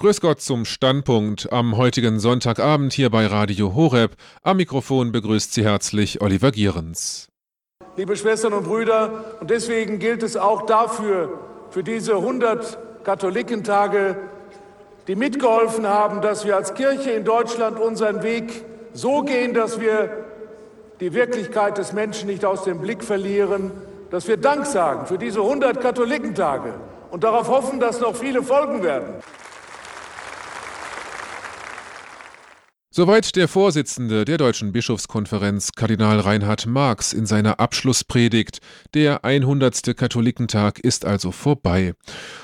Grüß Gott zum Standpunkt am heutigen Sonntagabend hier bei Radio Horeb. Am Mikrofon begrüßt Sie herzlich Oliver Gierens. Liebe Schwestern und Brüder, und deswegen gilt es auch dafür, für diese 100 Katholikentage, die mitgeholfen haben, dass wir als Kirche in Deutschland unseren Weg so gehen, dass wir die Wirklichkeit des Menschen nicht aus dem Blick verlieren, dass wir Dank sagen für diese 100 Katholikentage und darauf hoffen, dass noch viele folgen werden. Soweit der Vorsitzende der Deutschen Bischofskonferenz, Kardinal Reinhard Marx, in seiner Abschlusspredigt. Der 100. Katholikentag ist also vorbei.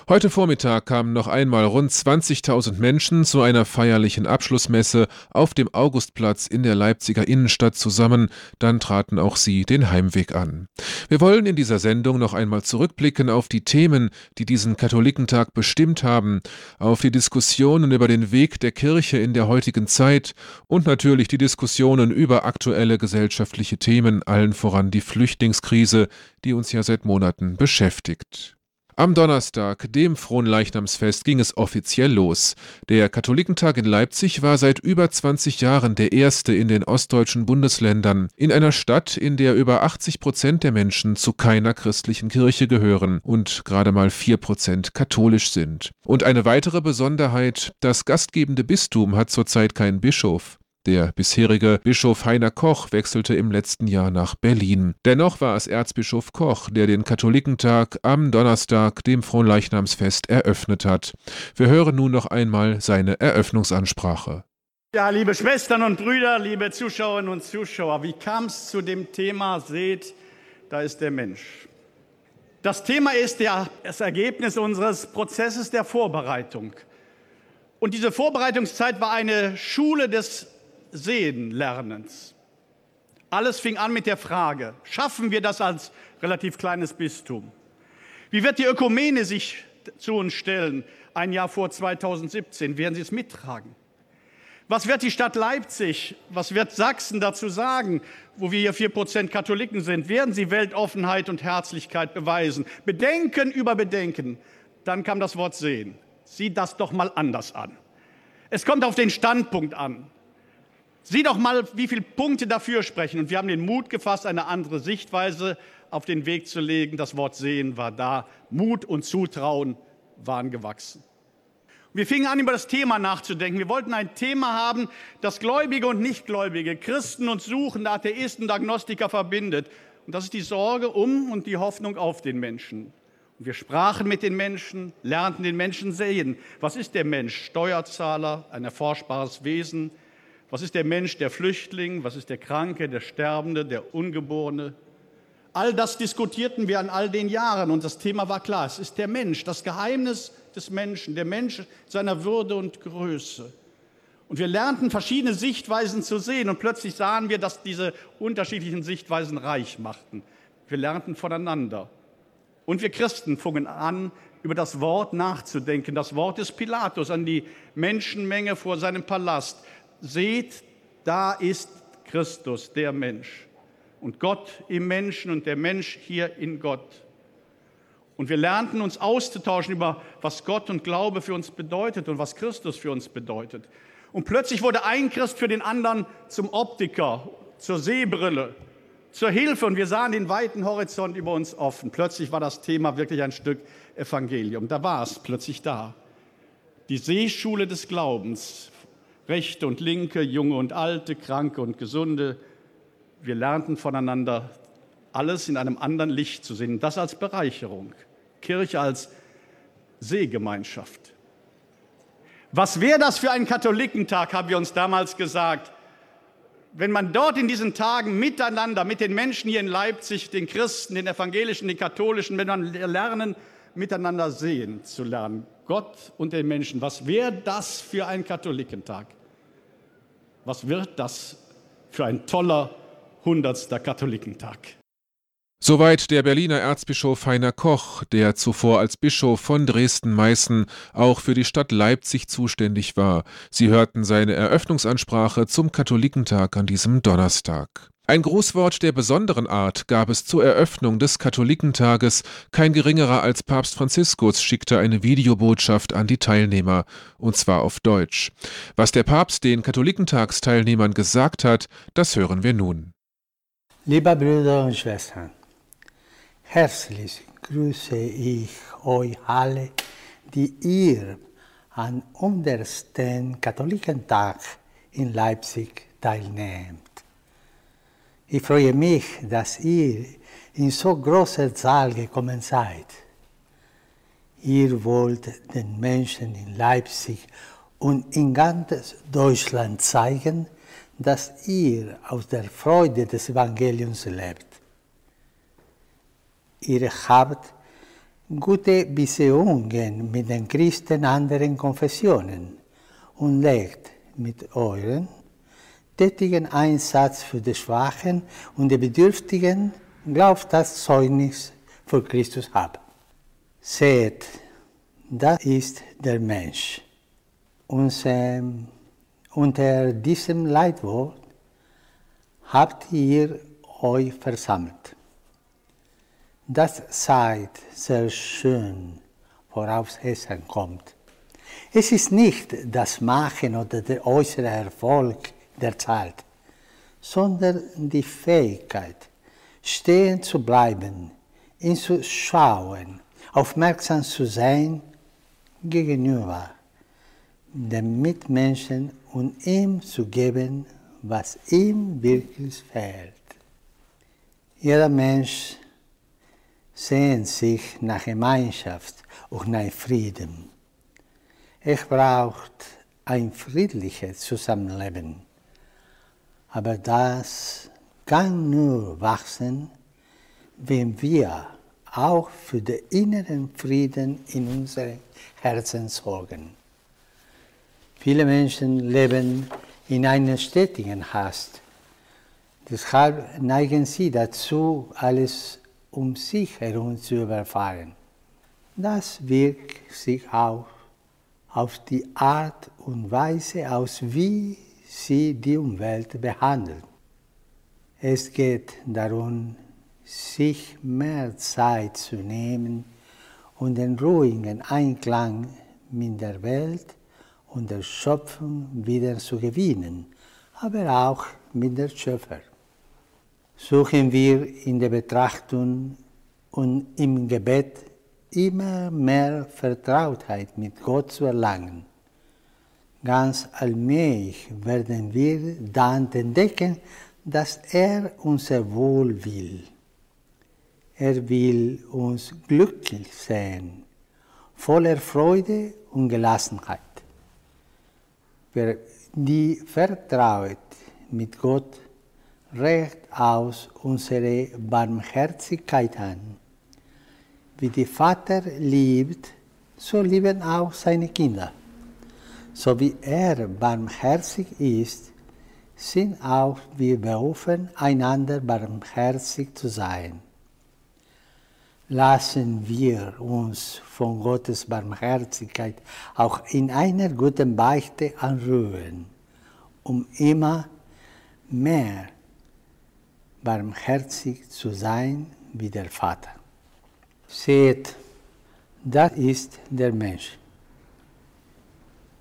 Heute Vormittag kamen noch einmal rund 20.000 Menschen zu einer feierlichen Abschlussmesse auf dem Augustplatz in der Leipziger Innenstadt zusammen. Dann traten auch sie den Heimweg an. Wir wollen in dieser Sendung noch einmal zurückblicken auf die Themen, die diesen Katholikentag bestimmt haben, auf die Diskussionen über den Weg der Kirche in der heutigen Zeit, und natürlich die Diskussionen über aktuelle gesellschaftliche Themen, allen voran die Flüchtlingskrise, die uns ja seit Monaten beschäftigt. Am Donnerstag, dem Fronleichnamsfest, ging es offiziell los. Der Katholikentag in Leipzig war seit über 20 Jahren der erste in den ostdeutschen Bundesländern, in einer Stadt, in der über 80 Prozent der Menschen zu keiner christlichen Kirche gehören und gerade mal 4 Prozent katholisch sind. Und eine weitere Besonderheit, das gastgebende Bistum hat zurzeit keinen Bischof. Der bisherige Bischof Heiner Koch wechselte im letzten Jahr nach Berlin. Dennoch war es Erzbischof Koch, der den Katholikentag am Donnerstag, dem Fronleichnamsfest, eröffnet hat. Wir hören nun noch einmal seine Eröffnungsansprache. Ja, liebe Schwestern und Brüder, liebe Zuschauerinnen und Zuschauer, wie kam es zu dem Thema, seht, da ist der Mensch. Das Thema ist ja das Ergebnis unseres Prozesses der Vorbereitung. Und diese Vorbereitungszeit war eine Schule des Sehen Lernens. Alles fing an mit der Frage, schaffen wir das als relativ kleines Bistum? Wie wird die Ökumene sich zu uns stellen, ein Jahr vor 2017? Werden sie es mittragen? Was wird die Stadt Leipzig, was wird Sachsen dazu sagen, wo wir hier vier Prozent Katholiken sind? Werden sie Weltoffenheit und Herzlichkeit beweisen? Bedenken über Bedenken. Dann kam das Wort sehen. Sieh das doch mal anders an. Es kommt auf den Standpunkt an. Sieh doch mal, wie viele Punkte dafür sprechen. Und wir haben den Mut gefasst, eine andere Sichtweise auf den Weg zu legen. Das Wort sehen war da. Mut und Zutrauen waren gewachsen. Wir fingen an, über das Thema nachzudenken. Wir wollten ein Thema haben, das Gläubige und Nichtgläubige, Christen und Suchende, Atheisten und Agnostiker verbindet. Und das ist die Sorge um und die Hoffnung auf den Menschen. Und wir sprachen mit den Menschen, lernten den Menschen sehen. Was ist der Mensch? Steuerzahler, ein erforschbares Wesen, was ist der Mensch, der Flüchtling? Was ist der Kranke, der Sterbende, der Ungeborene? All das diskutierten wir an all den Jahren und das Thema war klar. Es ist der Mensch, das Geheimnis des Menschen, der Mensch seiner Würde und Größe. Und wir lernten verschiedene Sichtweisen zu sehen und plötzlich sahen wir, dass diese unterschiedlichen Sichtweisen reich machten. Wir lernten voneinander. Und wir Christen fingen an, über das Wort nachzudenken, das Wort des Pilatus an die Menschenmenge vor seinem Palast seht, da ist Christus, der Mensch. Und Gott im Menschen und der Mensch hier in Gott. Und wir lernten uns auszutauschen über, was Gott und Glaube für uns bedeutet und was Christus für uns bedeutet. Und plötzlich wurde ein Christ für den anderen zum Optiker, zur Sehbrille, zur Hilfe. Und wir sahen den weiten Horizont über uns offen. Plötzlich war das Thema wirklich ein Stück Evangelium. Da war es plötzlich da. Die Seeschule des Glaubens Rechte und Linke, Junge und Alte, Kranke und Gesunde. Wir lernten voneinander alles in einem anderen Licht zu sehen. Das als Bereicherung. Kirche als Seegemeinschaft. Was wäre das für ein Katholikentag, haben wir uns damals gesagt, wenn man dort in diesen Tagen miteinander, mit den Menschen hier in Leipzig, den Christen, den Evangelischen, den Katholischen, wenn man lernen, miteinander sehen zu lernen, Gott und den Menschen. Was wäre das für ein Katholikentag? Was wird das für ein toller hundertster Katholikentag? Soweit der Berliner Erzbischof Heiner Koch, der zuvor als Bischof von Dresden-Meißen auch für die Stadt Leipzig zuständig war. Sie hörten seine Eröffnungsansprache zum Katholikentag an diesem Donnerstag. Ein Grußwort der besonderen Art gab es zur Eröffnung des Katholikentages. Kein geringerer als Papst Franziskus schickte eine Videobotschaft an die Teilnehmer, und zwar auf Deutsch. Was der Papst den Katholikentagsteilnehmern gesagt hat, das hören wir nun. Liebe Brüder und Schwestern, herzlich grüße ich euch alle, die ihr an unserem Katholikentag in Leipzig teilnehmt. Ich freue mich, dass ihr in so großer Zahl gekommen seid. Ihr wollt den Menschen in Leipzig und in ganz Deutschland zeigen, dass ihr aus der Freude des Evangeliums lebt. Ihr habt gute Beziehungen mit den Christen anderen Konfessionen und legt mit euren tätigen Einsatz für die Schwachen und die Bedürftigen glaubt das Zeugnis für Christus ab. Seht, das ist der Mensch. Unser, unter diesem Leitwort habt ihr euch versammelt. Das seid sehr schön, worauf es ankommt. Es ist nicht das Machen oder der äußere Erfolg, der zahlt, sondern die Fähigkeit, stehen zu bleiben, ihn zu schauen, aufmerksam zu sein gegenüber dem Mitmenschen und ihm zu geben, was ihm wirklich fehlt. Jeder Mensch sehnt sich nach Gemeinschaft und nach Frieden. Er braucht ein friedliches Zusammenleben. Aber das kann nur wachsen, wenn wir auch für den inneren Frieden in unserem Herzen sorgen. Viele Menschen leben in einer stetigen Hast. Deshalb neigen sie dazu, alles um sich herum zu überfahren. Das wirkt sich auch auf die Art und Weise aus, wie sie die Umwelt behandelt. Es geht darum, sich mehr Zeit zu nehmen und den ruhigen Einklang mit der Welt und der Schöpfung wieder zu gewinnen, aber auch mit der Schöpfer. Suchen wir in der Betrachtung und im Gebet immer mehr Vertrautheit mit Gott zu erlangen Ganz allmählich werden wir dann entdecken, dass er unser Wohl will. Er will uns glücklich sehen, voller Freude und Gelassenheit. Wer die vertraut mit Gott, recht aus unsere Barmherzigkeit an. Wie der Vater liebt, so lieben auch seine Kinder. So wie er barmherzig ist, sind auch wir berufen, einander barmherzig zu sein. Lassen wir uns von Gottes Barmherzigkeit auch in einer guten Beichte anrühren, um immer mehr barmherzig zu sein wie der Vater. Seht, das ist der Mensch.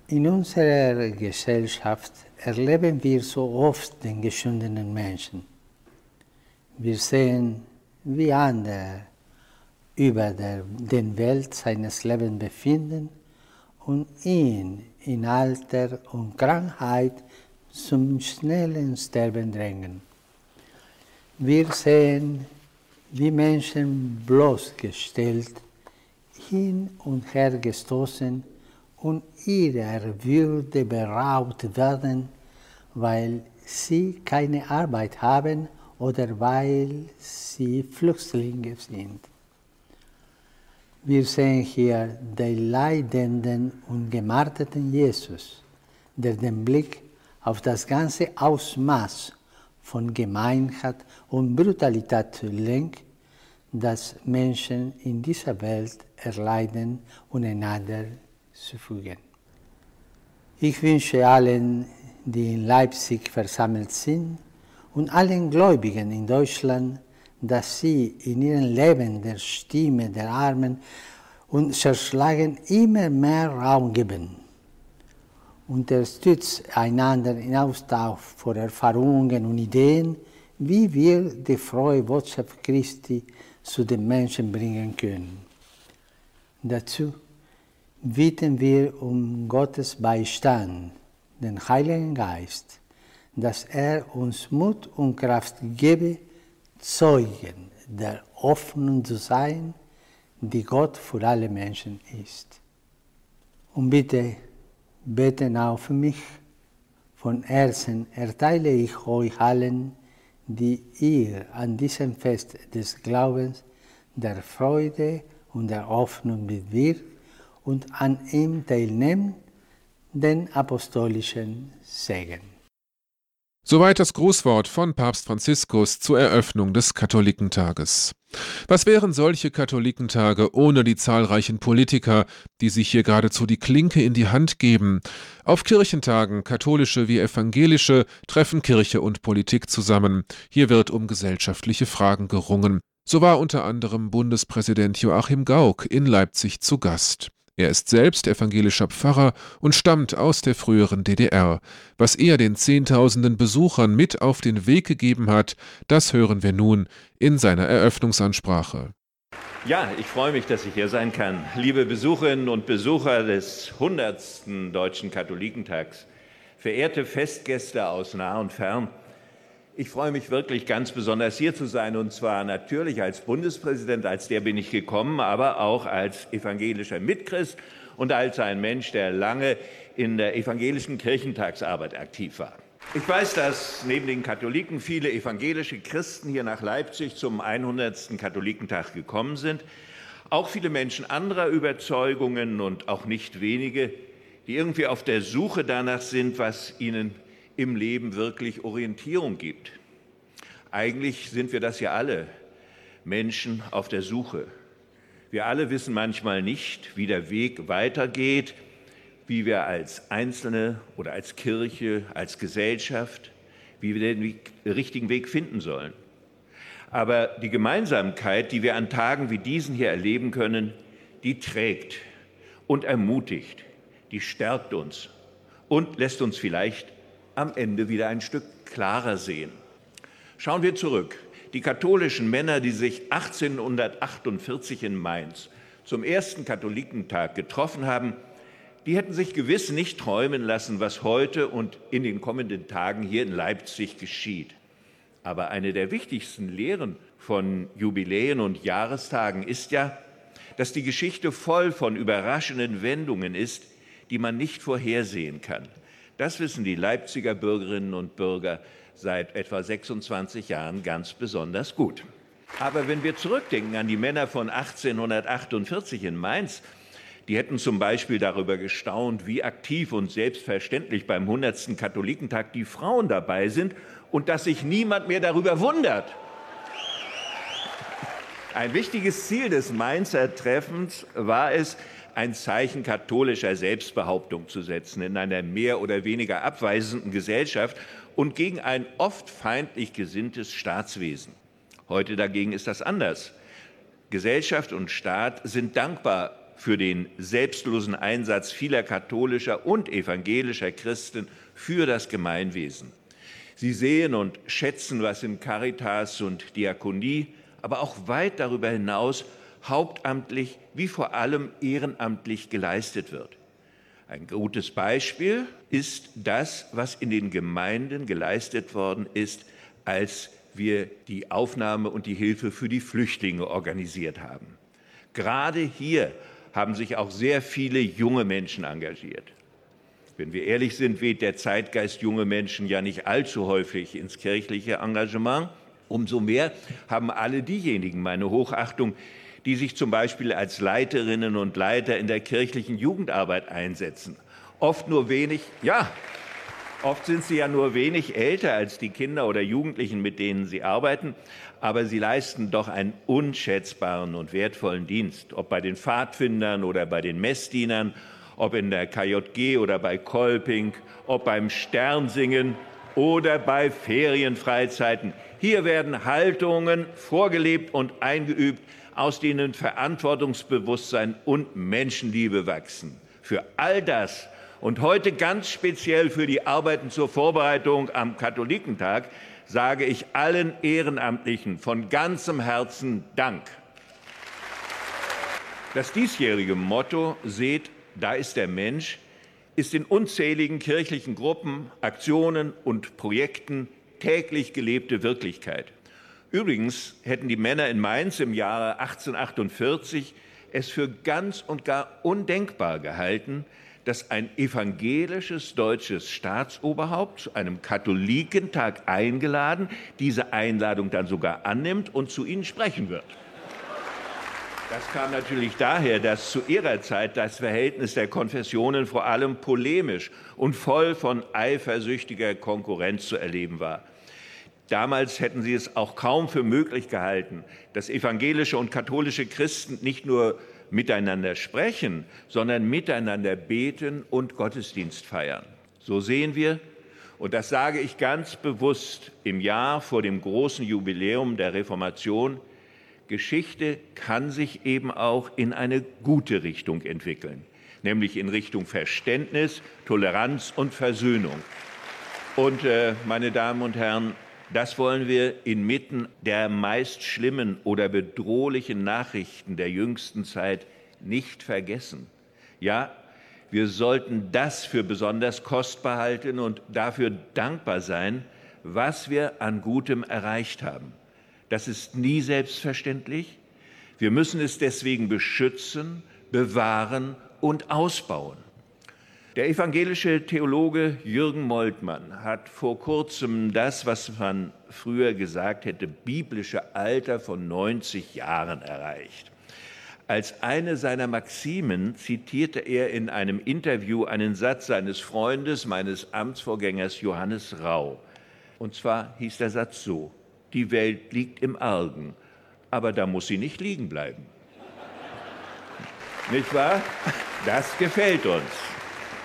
In unserer Gesellschaft erleben wir so oft den geschundenen Menschen. Wir sehen, wie andere über der, den Welt seines Lebens befinden und ihn in Alter und Krankheit zum schnellen Sterben drängen. Wir sehen, wie Menschen bloßgestellt, hin und her gestoßen und ihrer Würde beraubt werden, weil sie keine Arbeit haben oder weil sie Flüchtlinge sind. Wir sehen hier den leidenden und gemarterten Jesus, der den Blick auf das ganze Ausmaß von Gemeinheit und Brutalität lenkt, das Menschen in dieser Welt erleiden und einander zu fügen. Ich wünsche allen, die in Leipzig versammelt sind und allen Gläubigen in Deutschland, dass sie in ihrem Leben der Stimme der Armen und Zerschlagen immer mehr Raum geben. Unterstützt einander in Austausch von Erfahrungen und Ideen, wie wir die frohe Botschaft Christi zu den Menschen bringen können. Dazu bitten wir um Gottes Beistand, den Heiligen Geist, dass er uns Mut und Kraft gebe, Zeugen der Hoffnung zu sein, die Gott für alle Menschen ist. Und bitte beten auch für mich. Von Herzen erteile ich euch allen, die ihr an diesem Fest des Glaubens der Freude und der Hoffnung bewirkt und an ihm teilnehmt, den apostolischen Segen. Soweit das Grußwort von Papst Franziskus zur Eröffnung des Katholikentages. Was wären solche Katholikentage ohne die zahlreichen Politiker, die sich hier geradezu die Klinke in die Hand geben? Auf Kirchentagen, katholische wie evangelische, treffen Kirche und Politik zusammen. Hier wird um gesellschaftliche Fragen gerungen. So war unter anderem Bundespräsident Joachim Gauck in Leipzig zu Gast. Er ist selbst evangelischer Pfarrer und stammt aus der früheren DDR. Was er den Zehntausenden Besuchern mit auf den Weg gegeben hat, das hören wir nun in seiner Eröffnungsansprache. Ja, ich freue mich, dass ich hier sein kann. Liebe Besucherinnen und Besucher des 100. Deutschen Katholikentags, verehrte Festgäste aus nah und fern, ich freue mich wirklich ganz besonders hier zu sein und zwar natürlich als Bundespräsident, als der bin ich gekommen, aber auch als evangelischer Mitchrist und als ein Mensch, der lange in der evangelischen Kirchentagsarbeit aktiv war. Ich weiß, dass neben den Katholiken viele evangelische Christen hier nach Leipzig zum 100. Katholikentag gekommen sind. Auch viele Menschen anderer Überzeugungen und auch nicht wenige, die irgendwie auf der Suche danach sind, was ihnen im Leben wirklich Orientierung gibt. Eigentlich sind wir das ja alle, Menschen auf der Suche. Wir alle wissen manchmal nicht, wie der Weg weitergeht, wie wir als Einzelne oder als Kirche, als Gesellschaft, wie wir den richtigen Weg finden sollen. Aber die Gemeinsamkeit, die wir an Tagen wie diesen hier erleben können, die trägt und ermutigt, die stärkt uns und lässt uns vielleicht am Ende wieder ein Stück klarer sehen. Schauen wir zurück. Die katholischen Männer, die sich 1848 in Mainz zum ersten Katholikentag getroffen haben, die hätten sich gewiss nicht träumen lassen, was heute und in den kommenden Tagen hier in Leipzig geschieht. Aber eine der wichtigsten Lehren von Jubiläen und Jahrestagen ist ja, dass die Geschichte voll von überraschenden Wendungen ist, die man nicht vorhersehen kann. Das wissen die Leipziger Bürgerinnen und Bürger seit etwa 26 Jahren ganz besonders gut. Aber wenn wir zurückdenken an die Männer von 1848 in Mainz, die hätten zum Beispiel darüber gestaunt, wie aktiv und selbstverständlich beim 100. Katholikentag die Frauen dabei sind und dass sich niemand mehr darüber wundert. Ein wichtiges Ziel des Mainzer Treffens war es, ein Zeichen katholischer Selbstbehauptung zu setzen in einer mehr oder weniger abweisenden Gesellschaft und gegen ein oft feindlich gesinntes Staatswesen. Heute dagegen ist das anders. Gesellschaft und Staat sind dankbar für den selbstlosen Einsatz vieler katholischer und evangelischer Christen für das Gemeinwesen. Sie sehen und schätzen, was in Caritas und Diakonie, aber auch weit darüber hinaus hauptamtlich wie vor allem ehrenamtlich geleistet wird. Ein gutes Beispiel ist das, was in den Gemeinden geleistet worden ist, als wir die Aufnahme und die Hilfe für die Flüchtlinge organisiert haben. Gerade hier haben sich auch sehr viele junge Menschen engagiert. Wenn wir ehrlich sind, weht der Zeitgeist junge Menschen ja nicht allzu häufig ins kirchliche Engagement. Umso mehr haben alle diejenigen meine Hochachtung, die sich zum Beispiel als Leiterinnen und Leiter in der kirchlichen Jugendarbeit einsetzen. Oft nur wenig, ja, oft sind sie ja nur wenig älter als die Kinder oder Jugendlichen, mit denen sie arbeiten, aber sie leisten doch einen unschätzbaren und wertvollen Dienst, ob bei den Pfadfindern oder bei den Messdienern, ob in der KJG oder bei Kolping, ob beim Sternsingen oder bei Ferienfreizeiten. Hier werden Haltungen vorgelebt und eingeübt, aus denen Verantwortungsbewusstsein und Menschenliebe wachsen. Für all das und heute ganz speziell für die Arbeiten zur Vorbereitung am Katholikentag sage ich allen Ehrenamtlichen von ganzem Herzen Dank. Das diesjährige Motto Seht, da ist der Mensch ist in unzähligen kirchlichen Gruppen, Aktionen und Projekten täglich gelebte Wirklichkeit. Übrigens hätten die Männer in Mainz im Jahre 1848 es für ganz und gar undenkbar gehalten, dass ein evangelisches deutsches Staatsoberhaupt zu einem Katholikentag eingeladen, diese Einladung dann sogar annimmt und zu ihnen sprechen wird. Das kam natürlich daher, dass zu ihrer Zeit das Verhältnis der Konfessionen vor allem polemisch und voll von eifersüchtiger Konkurrenz zu erleben war. Damals hätten sie es auch kaum für möglich gehalten, dass evangelische und katholische Christen nicht nur miteinander sprechen, sondern miteinander beten und Gottesdienst feiern. So sehen wir, und das sage ich ganz bewusst im Jahr vor dem großen Jubiläum der Reformation, Geschichte kann sich eben auch in eine gute Richtung entwickeln, nämlich in Richtung Verständnis, Toleranz und Versöhnung. Und äh, meine Damen und Herren, das wollen wir inmitten der meist schlimmen oder bedrohlichen Nachrichten der jüngsten Zeit nicht vergessen. Ja, wir sollten das für besonders kostbar halten und dafür dankbar sein, was wir an Gutem erreicht haben. Das ist nie selbstverständlich. Wir müssen es deswegen beschützen, bewahren und ausbauen. Der evangelische Theologe Jürgen Moltmann hat vor kurzem das, was man früher gesagt hätte, biblische Alter von 90 Jahren erreicht. Als eine seiner Maximen zitierte er in einem Interview einen Satz seines Freundes, meines Amtsvorgängers Johannes Rau. Und zwar hieß der Satz so, die Welt liegt im Argen, aber da muss sie nicht liegen bleiben. Nicht wahr? Das gefällt uns.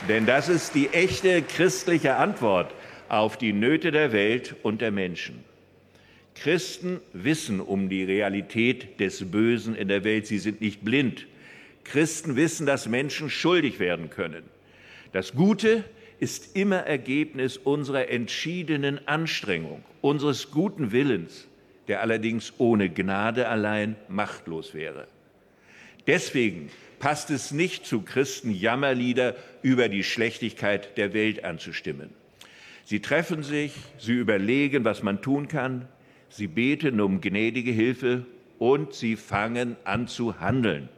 Denn das ist die echte christliche Antwort auf die Nöte der Welt und der Menschen. Christen wissen um die Realität des Bösen in der Welt. Sie sind nicht blind. Christen wissen, dass Menschen schuldig werden können. Das Gute ist immer Ergebnis unserer entschiedenen Anstrengung, unseres guten Willens, der allerdings ohne Gnade allein machtlos wäre. Deswegen passt es nicht zu Christen, Jammerlieder über die Schlechtigkeit der Welt anzustimmen. Sie treffen sich, sie überlegen, was man tun kann, sie beten um gnädige Hilfe und sie fangen an zu handeln.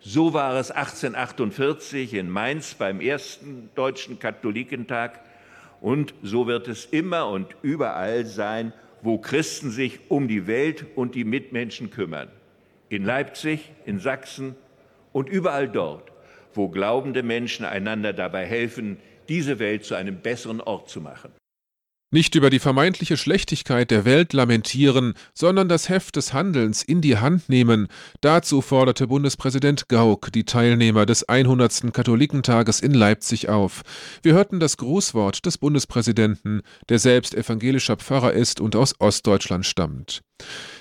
So war es 1848 in Mainz beim ersten deutschen Katholikentag und so wird es immer und überall sein, wo Christen sich um die Welt und die Mitmenschen kümmern. In Leipzig, in Sachsen und überall dort, wo glaubende Menschen einander dabei helfen, diese Welt zu einem besseren Ort zu machen. Nicht über die vermeintliche Schlechtigkeit der Welt lamentieren, sondern das Heft des Handelns in die Hand nehmen. Dazu forderte Bundespräsident Gauck die Teilnehmer des 100. Katholikentages in Leipzig auf. Wir hörten das Grußwort des Bundespräsidenten, der selbst evangelischer Pfarrer ist und aus Ostdeutschland stammt.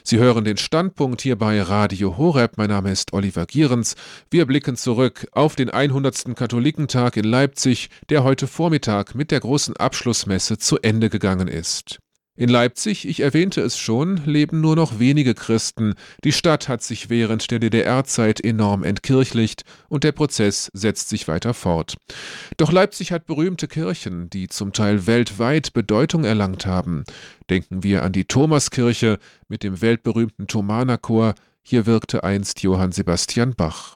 Sie hören den Standpunkt hier bei Radio Horeb. Mein Name ist Oliver Gierens. Wir blicken zurück auf den 100. Katholikentag in Leipzig, der heute Vormittag mit der großen Abschlussmesse zu Ende gegangen ist. In Leipzig, ich erwähnte es schon, leben nur noch wenige Christen. Die Stadt hat sich während der DDR-Zeit enorm entkirchlicht und der Prozess setzt sich weiter fort. Doch Leipzig hat berühmte Kirchen, die zum Teil weltweit Bedeutung erlangt haben. Denken wir an die Thomaskirche mit dem weltberühmten Thomanerchor, hier wirkte einst Johann Sebastian Bach.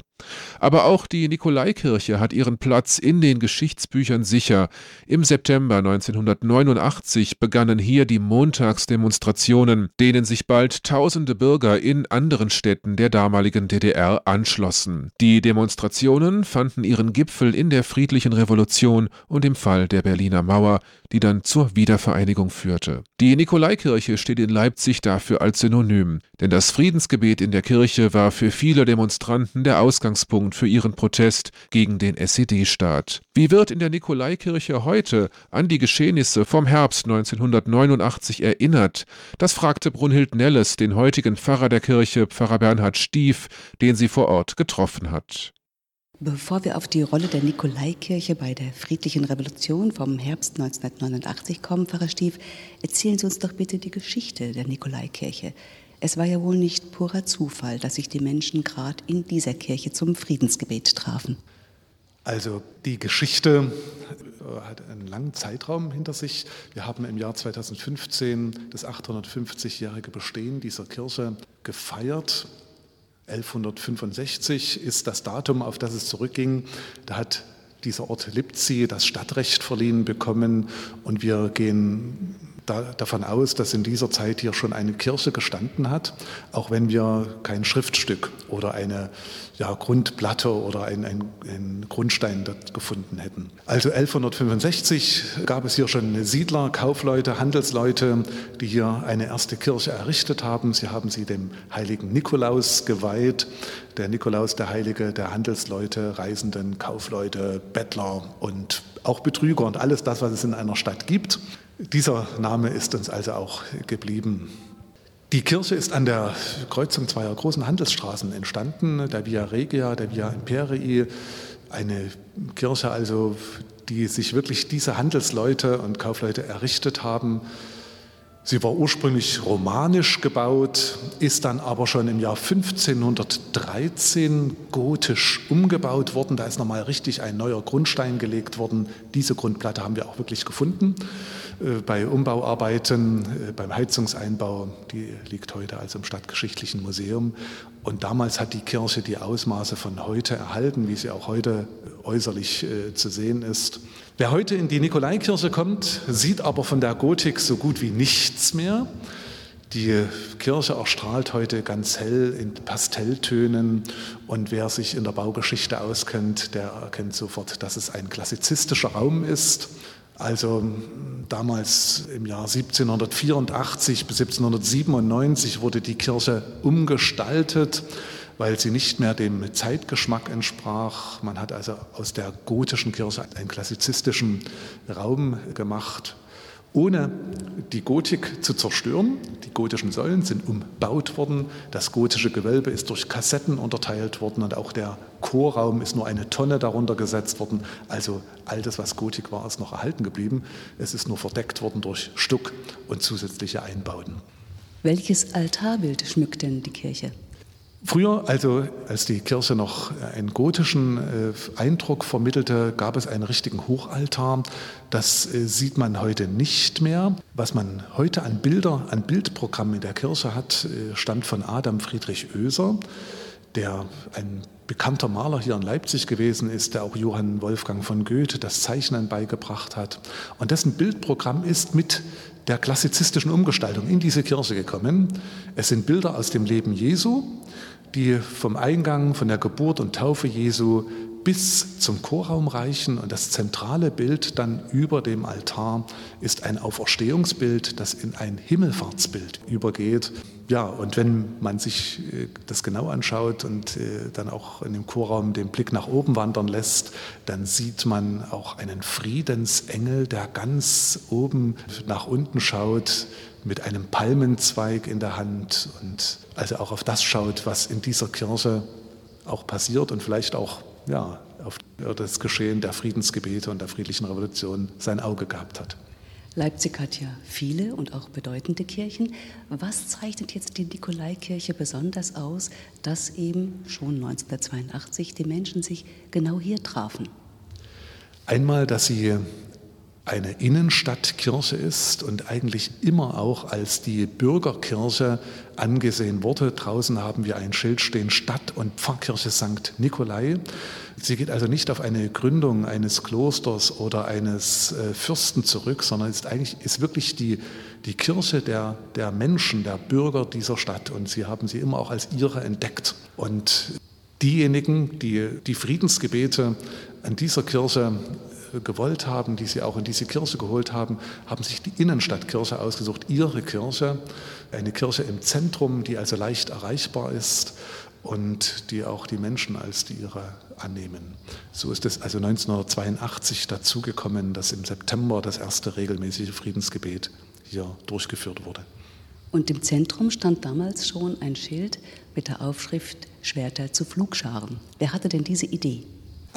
Aber auch die Nikolaikirche hat ihren Platz in den Geschichtsbüchern sicher. Im September 1989 begannen hier die Montagsdemonstrationen, denen sich bald tausende Bürger in anderen Städten der damaligen DDR anschlossen. Die Demonstrationen fanden ihren Gipfel in der friedlichen Revolution und im Fall der Berliner Mauer, die dann zur Wiedervereinigung führte. Die Nikolaikirche steht in Leipzig dafür als Synonym, denn das Friedensgebet in der Kirche war für viele Demonstranten der Ausgang Ausgangspunkt für ihren Protest gegen den SED-Staat. Wie wird in der Nikolaikirche heute an die Geschehnisse vom Herbst 1989 erinnert? Das fragte Brunhild Nelles, den heutigen Pfarrer der Kirche, Pfarrer Bernhard Stief, den sie vor Ort getroffen hat. Bevor wir auf die Rolle der Nikolaikirche bei der friedlichen Revolution vom Herbst 1989 kommen, Pfarrer Stief, erzählen Sie uns doch bitte die Geschichte der Nikolaikirche. Es war ja wohl nicht purer Zufall, dass sich die Menschen gerade in dieser Kirche zum Friedensgebet trafen. Also die Geschichte äh, hat einen langen Zeitraum hinter sich. Wir haben im Jahr 2015 das 850-jährige Bestehen dieser Kirche gefeiert 1165 ist das Datum, auf das es zurückging. Da hat dieser Ort Lipzi das Stadtrecht verliehen bekommen und wir gehen da, davon aus, dass in dieser Zeit hier schon eine Kirche gestanden hat, auch wenn wir kein Schriftstück oder eine ja, Grundplatte oder ein, ein, ein Grundstein dort gefunden hätten. Also 1165 gab es hier schon Siedler, Kaufleute, Handelsleute, die hier eine erste Kirche errichtet haben. Sie haben sie dem heiligen Nikolaus geweiht. Der Nikolaus, der Heilige der Handelsleute, Reisenden, Kaufleute, Bettler und auch Betrüger und alles das, was es in einer Stadt gibt. Dieser Name ist uns also auch geblieben. Die Kirche ist an der Kreuzung zweier großen Handelsstraßen entstanden, der Via Regia, der Via Imperii. Eine Kirche also, die sich wirklich diese Handelsleute und Kaufleute errichtet haben. Sie war ursprünglich romanisch gebaut, ist dann aber schon im Jahr 1513 gotisch umgebaut worden. Da ist nochmal richtig ein neuer Grundstein gelegt worden. Diese Grundplatte haben wir auch wirklich gefunden. Äh, bei Umbauarbeiten, äh, beim Heizungseinbau, die liegt heute also im Stadtgeschichtlichen Museum. Und damals hat die Kirche die Ausmaße von heute erhalten, wie sie auch heute äußerlich äh, zu sehen ist. Wer heute in die Nikolaikirche kommt, sieht aber von der Gotik so gut wie nichts mehr. Die Kirche erstrahlt heute ganz hell in Pastelltönen und wer sich in der Baugeschichte auskennt, der erkennt sofort, dass es ein klassizistischer Raum ist. Also damals im Jahr 1784 bis 1797 wurde die Kirche umgestaltet, weil sie nicht mehr dem Zeitgeschmack entsprach. Man hat also aus der gotischen Kirche einen klassizistischen Raum gemacht ohne die Gotik zu zerstören. Die gotischen Säulen sind umbaut worden, das gotische Gewölbe ist durch Kassetten unterteilt worden und auch der Chorraum ist nur eine Tonne darunter gesetzt worden. Also all das, was Gotik war, ist noch erhalten geblieben. Es ist nur verdeckt worden durch Stuck und zusätzliche Einbauten. Welches Altarbild schmückt denn die Kirche? Früher, also als die Kirche noch einen gotischen äh, Eindruck vermittelte, gab es einen richtigen Hochaltar. Das äh, sieht man heute nicht mehr. Was man heute an Bilder, an Bildprogrammen in der Kirche hat, äh, stammt von Adam Friedrich Oeser, der ein bekannter Maler hier in Leipzig gewesen ist, der auch Johann Wolfgang von Goethe das Zeichnen beigebracht hat. Und dessen Bildprogramm ist mit der klassizistischen Umgestaltung in diese Kirche gekommen. Es sind Bilder aus dem Leben Jesu, die vom Eingang, von der Geburt und Taufe Jesu bis zum Chorraum reichen. Und das zentrale Bild dann über dem Altar ist ein Auferstehungsbild, das in ein Himmelfahrtsbild übergeht. Ja, und wenn man sich äh, das genau anschaut und äh, dann auch in dem Chorraum den Blick nach oben wandern lässt, dann sieht man auch einen Friedensengel, der ganz oben nach unten schaut mit einem Palmenzweig in der Hand und also auch auf das schaut, was in dieser Kirche auch passiert und vielleicht auch ja, auf das Geschehen der Friedensgebete und der friedlichen Revolution sein Auge gehabt hat. Leipzig hat ja viele und auch bedeutende Kirchen. Was zeichnet jetzt die Nikolaikirche besonders aus, dass eben schon 1982 die Menschen sich genau hier trafen? Einmal, dass sie eine Innenstadtkirche ist und eigentlich immer auch als die Bürgerkirche angesehen wurde. Draußen haben wir ein Schild stehen, Stadt- und Pfarrkirche St. Nikolai. Sie geht also nicht auf eine Gründung eines Klosters oder eines äh, Fürsten zurück, sondern ist eigentlich ist wirklich die, die Kirche der, der Menschen, der Bürger dieser Stadt. Und sie haben sie immer auch als ihre entdeckt. Und diejenigen, die die Friedensgebete an dieser Kirche gewollt haben, die sie auch in diese Kirche geholt haben, haben sich die Innenstadtkirche ausgesucht, ihre Kirche, eine Kirche im Zentrum, die also leicht erreichbar ist und die auch die Menschen als die ihre annehmen. So ist es also 1982 dazugekommen, dass im September das erste regelmäßige Friedensgebet hier durchgeführt wurde. Und im Zentrum stand damals schon ein Schild mit der Aufschrift Schwerter zu Flugscharen. Wer hatte denn diese Idee?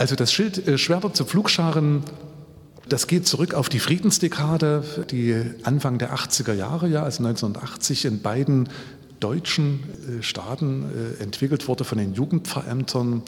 Also das Schild äh, Schwerter zu Flugscharen, das geht zurück auf die Friedensdekade, die Anfang der 80er Jahre, ja, also 1980 in beiden deutschen äh, Staaten äh, entwickelt wurde von den Jugendpfarrämtern.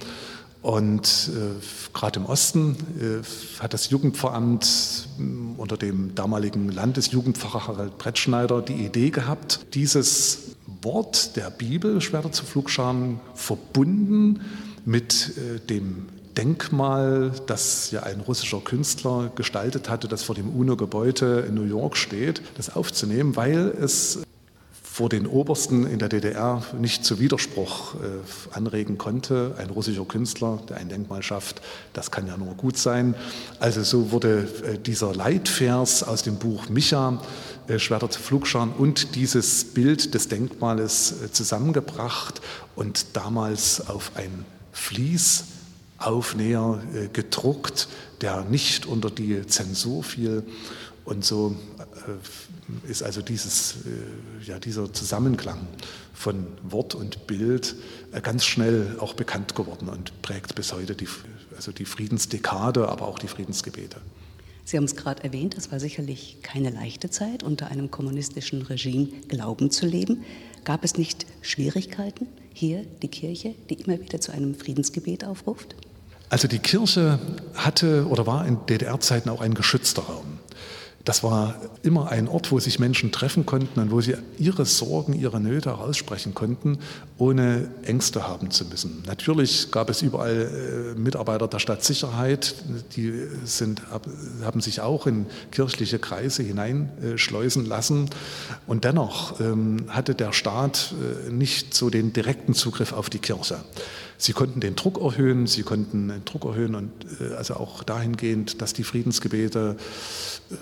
Und äh, gerade im Osten äh, hat das Jugendpfarramt äh, unter dem damaligen Landesjugendpfarrer Harald Brettschneider die Idee gehabt, dieses Wort der Bibel, Schwerter zu Flugscharen, verbunden mit äh, dem Denkmal, das ja ein russischer Künstler gestaltet hatte, das vor dem UNO-Gebäude in New York steht, das aufzunehmen, weil es vor den Obersten in der DDR nicht zu Widerspruch äh, anregen konnte. Ein russischer Künstler, der ein Denkmal schafft, das kann ja nur gut sein. Also so wurde äh, dieser Leitvers aus dem Buch Micha, äh, Schwerter zu Flugscharen und dieses Bild des Denkmales äh, zusammengebracht und damals auf ein Fließaufnäher äh, gedruckt, der nicht unter die Zensur fiel. Und so äh, ist also dieses, äh, ja, dieser Zusammenklang von Wort und Bild ganz schnell auch bekannt geworden und prägt bis heute die, also die Friedensdekade, aber auch die Friedensgebete. Sie haben es gerade erwähnt, es war sicherlich keine leichte Zeit, unter einem kommunistischen Regime Glauben zu leben. Gab es nicht Schwierigkeiten hier, die Kirche, die immer wieder zu einem Friedensgebet aufruft? Also die Kirche hatte oder war in DDR-Zeiten auch ein geschützter Raum. Das war immer ein Ort, wo sich Menschen treffen konnten und wo sie ihre Sorgen, ihre Nöte aussprechen konnten, ohne Ängste haben zu müssen. Natürlich gab es überall äh, Mitarbeiter der Stadtsicherheit, die sind, haben sich auch in kirchliche Kreise hineinschleusen lassen. Und dennoch ähm, hatte der Staat äh, nicht so den direkten Zugriff auf die Kirche. Sie konnten den Druck erhöhen, sie konnten den Druck erhöhen und äh, also auch dahingehend, dass die Friedensgebete äh,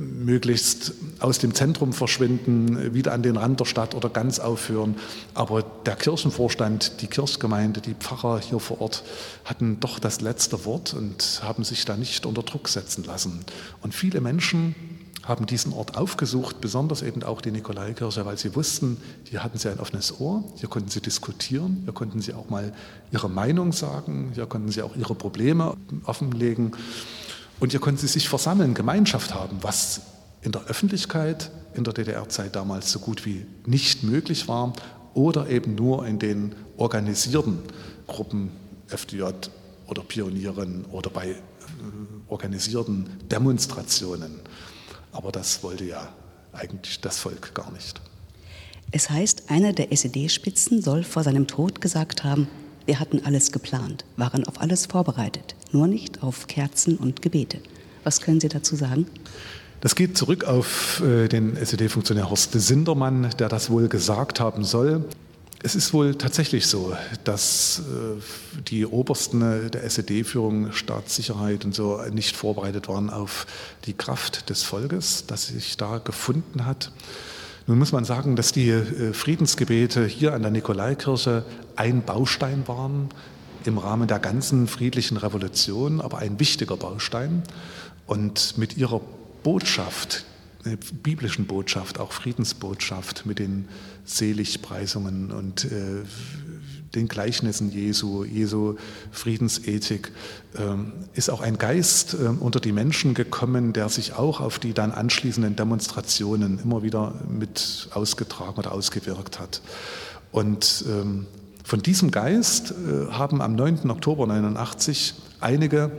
möglichst aus dem Zentrum verschwinden, wieder an den Rand der Stadt oder ganz aufhören. Aber der Kirchenvorstand, die Kirchgemeinde, die Pfarrer hier vor Ort hatten doch das letzte Wort und haben sich da nicht unter Druck setzen lassen. Und viele Menschen haben diesen Ort aufgesucht, besonders eben auch die Nikolaikirche, weil sie wussten, hier hatten sie ein offenes Ohr, hier konnten sie diskutieren, hier konnten sie auch mal ihre Meinung sagen, hier konnten sie auch ihre Probleme offenlegen und hier konnten sie sich versammeln, Gemeinschaft haben, was in der Öffentlichkeit in der DDR-Zeit damals so gut wie nicht möglich war oder eben nur in den organisierten Gruppen FDJ oder Pionieren oder bei äh, organisierten Demonstrationen. Aber das wollte ja eigentlich das Volk gar nicht. Es heißt, einer der SED-Spitzen soll vor seinem Tod gesagt haben, wir hatten alles geplant, waren auf alles vorbereitet, nur nicht auf Kerzen und Gebete. Was können Sie dazu sagen? Das geht zurück auf äh, den SED-Funktionär Horst Sindermann, der das wohl gesagt haben soll. Es ist wohl tatsächlich so, dass äh, die Obersten der SED-Führung, Staatssicherheit und so nicht vorbereitet waren auf die Kraft des Volkes, das sich da gefunden hat. Nun muss man sagen, dass die äh, Friedensgebete hier an der Nikolaikirche ein Baustein waren im Rahmen der ganzen friedlichen Revolution, aber ein wichtiger Baustein. Und mit ihrer Botschaft, biblischen Botschaft, auch Friedensbotschaft mit den Seligpreisungen und äh, den Gleichnissen Jesu, Jesu Friedensethik, ähm, ist auch ein Geist äh, unter die Menschen gekommen, der sich auch auf die dann anschließenden Demonstrationen immer wieder mit ausgetragen oder ausgewirkt hat. Und ähm, von diesem Geist äh, haben am 9. Oktober 1989 einige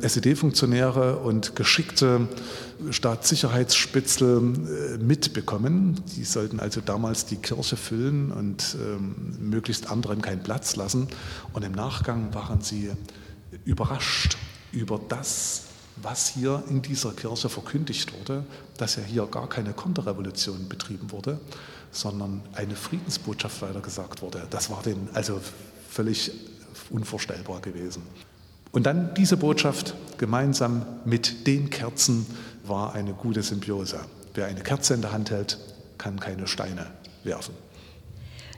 SED-Funktionäre und geschickte Staatssicherheitsspitzel äh, mitbekommen. Die sollten also damals die Kirche füllen und ähm, möglichst anderen keinen Platz lassen. Und im Nachgang waren sie überrascht über das, was hier in dieser Kirche verkündigt wurde, dass ja hier gar keine Konterrevolution betrieben wurde, sondern eine Friedensbotschaft weitergesagt wurde. Das war denen also völlig unvorstellbar gewesen. Und dann diese Botschaft gemeinsam mit den Kerzen war eine gute Symbiose. Wer eine Kerze in der Hand hält, kann keine Steine werfen.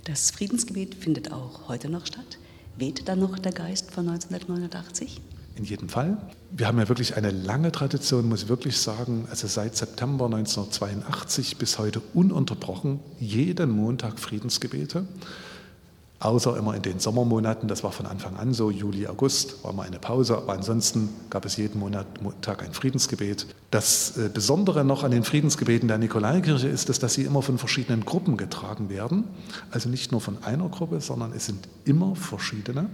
Das Friedensgebet findet auch heute noch statt. Weht da noch der Geist von 1989? In jedem Fall. Wir haben ja wirklich eine lange Tradition, muss ich wirklich sagen. Also seit September 1982 bis heute ununterbrochen jeden Montag Friedensgebete außer immer in den Sommermonaten, das war von Anfang an so, Juli, August war mal eine Pause, aber ansonsten gab es jeden Monat Tag ein Friedensgebet. Das äh, Besondere noch an den Friedensgebeten der Nikolaikirche ist, dass, dass sie immer von verschiedenen Gruppen getragen werden, also nicht nur von einer Gruppe, sondern es sind immer verschiedene.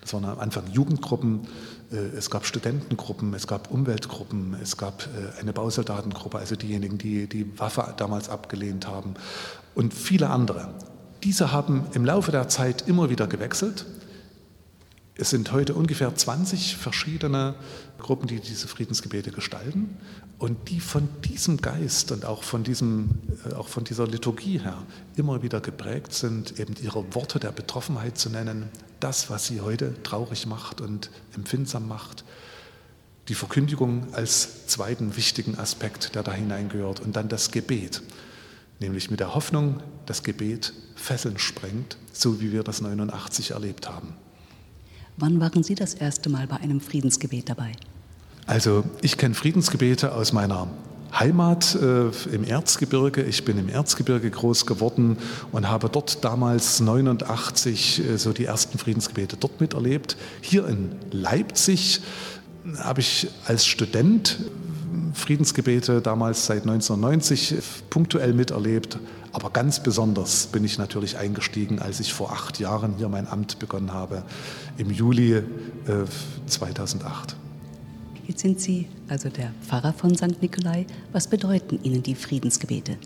Das waren am Anfang Jugendgruppen, äh, es gab Studentengruppen, es gab Umweltgruppen, es gab äh, eine Bausoldatengruppe, also diejenigen, die die Waffe damals abgelehnt haben und viele andere. Diese haben im Laufe der Zeit immer wieder gewechselt. Es sind heute ungefähr 20 verschiedene Gruppen, die diese Friedensgebete gestalten. Und die von diesem Geist und auch von, diesem, äh, auch von dieser Liturgie her immer wieder geprägt sind, eben ihre Worte der Betroffenheit zu nennen, das, was sie heute traurig macht und empfindsam macht, die Verkündigung als zweiten wichtigen Aspekt, der da hineingehört. Und dann das Gebet, nämlich mit der Hoffnung, das Gebet Fesseln sprengt, so wie wir das 89 erlebt haben. Wann waren Sie das erste Mal bei einem Friedensgebet dabei? Also ich kenne Friedensgebete aus meiner Heimat äh, im Erzgebirge. Ich bin im Erzgebirge groß geworden und habe dort damals 89 äh, so die ersten Friedensgebete dort miterlebt. Hier in Leipzig habe ich als Student Friedensgebete damals seit 1990 punktuell miterlebt, aber ganz besonders bin ich natürlich eingestiegen, als ich vor acht Jahren hier mein Amt begonnen habe, im Juli äh, 2008. Jetzt sind Sie also der Pfarrer von St. Nikolai. Was bedeuten Ihnen die Friedensgebete?